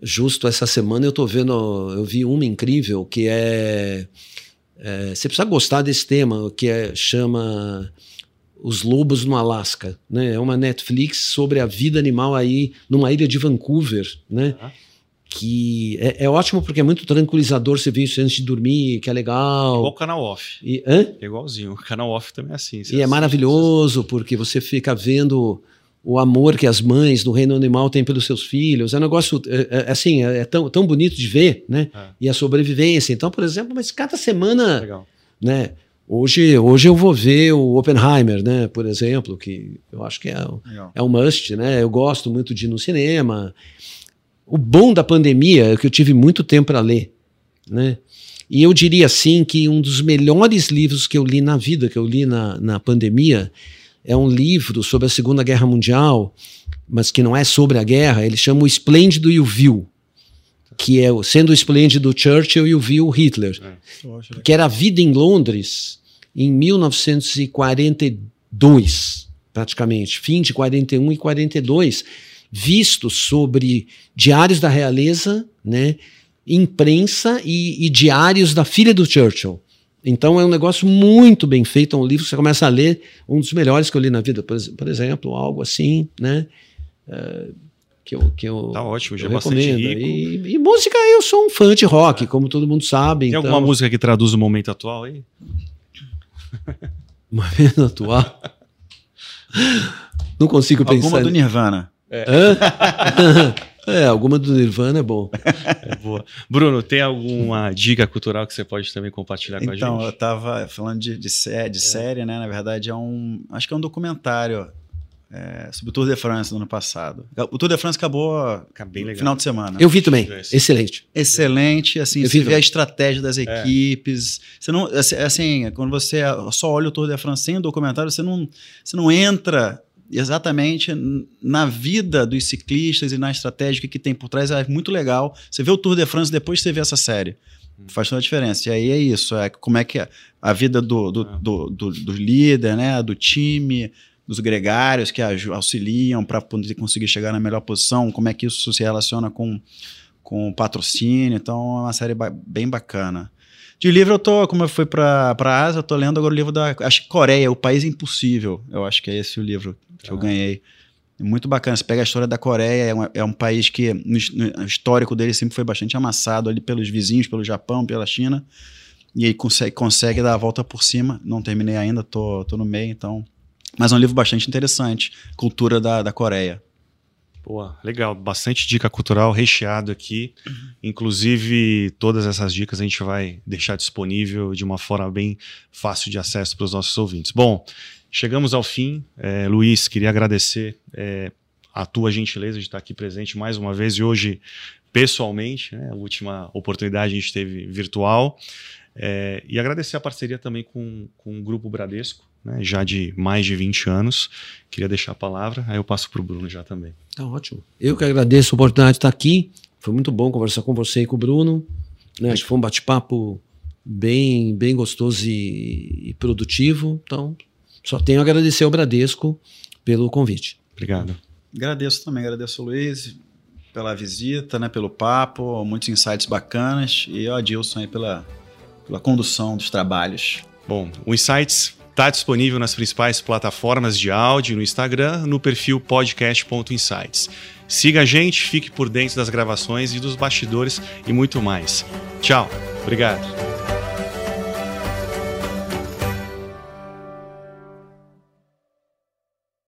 Justo essa semana eu tô vendo, eu vi uma incrível que é, é, você precisa gostar desse tema, que é chama Os Lobos no Alasca, né? É uma Netflix sobre a vida animal aí numa ilha de Vancouver, né? Ah. Que é, é ótimo porque é muito tranquilizador você ver isso antes de dormir, que é legal. Igual o canal off. E, hã? É igualzinho. O canal off também é assim. E é maravilhoso porque você fica vendo o amor que as mães do reino animal têm pelos seus filhos. É um negócio, é, é, assim, é, é tão, tão bonito de ver, né? É. E a sobrevivência. Então, por exemplo, mas cada semana, Legal. né? Hoje, hoje eu vou ver o Oppenheimer, né? Por exemplo, que eu acho que é, um- Legal. é um must, né? Eu gosto muito de ir no cinema. O bom da pandemia é que eu tive muito tempo para ler, né? E eu diria assim que um dos melhores livros que eu li na vida, que eu li na, na pandemia, é um livro sobre a Segunda Guerra Mundial, mas que não é sobre a guerra. Ele chama O Esplêndido e o Vil, que é o- sendo o esplêndido Churchill e o vil Hitler legal. que era a vida em Londres em 1942, praticamente, fim de 41 e 42, visto sobre diários da realeza, né, imprensa e, e diários da filha do Churchill. Então é um negócio muito bem feito, é um livro que você começa a ler, um dos melhores que eu li na vida, por, ex- por exemplo, algo assim, né? eh, que eu, que eu, Tá ótimo, já eu é bastante recomendo. rico. E, e música, eu sou um fã de rock, como todo mundo sabe. Tem então, alguma música que traduz o momento atual aí? Momento atual. Não consigo pensar. Alguma do Nirvana. Hã? é, alguma do Nirvana é bom. É boa. Bruno, tem alguma dica cultural que você pode também compartilhar com Então, a eu gente? tava falando de, de, sé- de série, né? Na verdade, é um. Acho que é um documentário é, sobre o Tour de France do ano passado. O Tour de France acabou bem legal. final de semana. Eu vi também. Excelente. Excelente, assim, Eu você vi vê a estratégia das equipes. Você não, assim, assim, quando você só olha o Tour de France sem o documentário, você não, você não entra exatamente na vida dos ciclistas e na estratégia que tem por trás. É muito legal. Você vê o Tour de France depois você vê essa série. Faz toda a diferença. E aí é isso, é como é que é a vida do, do, É. do, do, do líder, né, do time, dos gregários que auxiliam para poder conseguir chegar na melhor posição, como é que isso se relaciona com, com o patrocínio. Então é uma série ba- bem bacana. De livro eu tô, como eu fui para a Ásia, eu tô lendo agora o livro da, acho que Coreia, O País Impossível. Eu acho que é esse o livro que eu Tá. ganhei. É Muito bacana. Você pega a história da Coreia, é um, é um país que no, no histórico dele sempre foi bastante amassado ali pelos vizinhos, pelo Japão, pela China. E aí consegue, consegue dar a volta por cima. Não terminei ainda, tô, tô no meio, então. Mas é um livro bastante interessante. Cultura da, da Coreia. Boa, legal. Bastante dica cultural recheado aqui. Inclusive, todas essas dicas a gente vai deixar disponível de uma forma bem fácil de acesso para os nossos ouvintes. Bom, chegamos ao fim. É, Luiz, queria agradecer é, a tua gentileza de estar aqui presente mais uma vez e hoje pessoalmente. Né, a última oportunidade a gente teve virtual. É, e agradecer a parceria também com, com o Grupo Bradesco, né, já de mais de 20 anos. Queria deixar a palavra, aí eu passo para o Bruno já também. Tá ótimo. Eu que agradeço a oportunidade de estar aqui. Foi muito bom conversar com você e com o Bruno. Né? Acho que foi um bate-papo bem, bem gostoso e, e produtivo. Então, só tenho a agradecer ao Bradesco pelo convite. Obrigado. Agradeço também, agradeço o Luiz pela visita, né, pelo papo, muitos insights bacanas. E o Adilson aí pela, pela condução dos trabalhos. Bom, o Insights está disponível nas principais plataformas de áudio no Instagram, no perfil podcast.insights. Siga a gente, fique por dentro das gravações e dos bastidores e muito mais. Tchau, obrigado.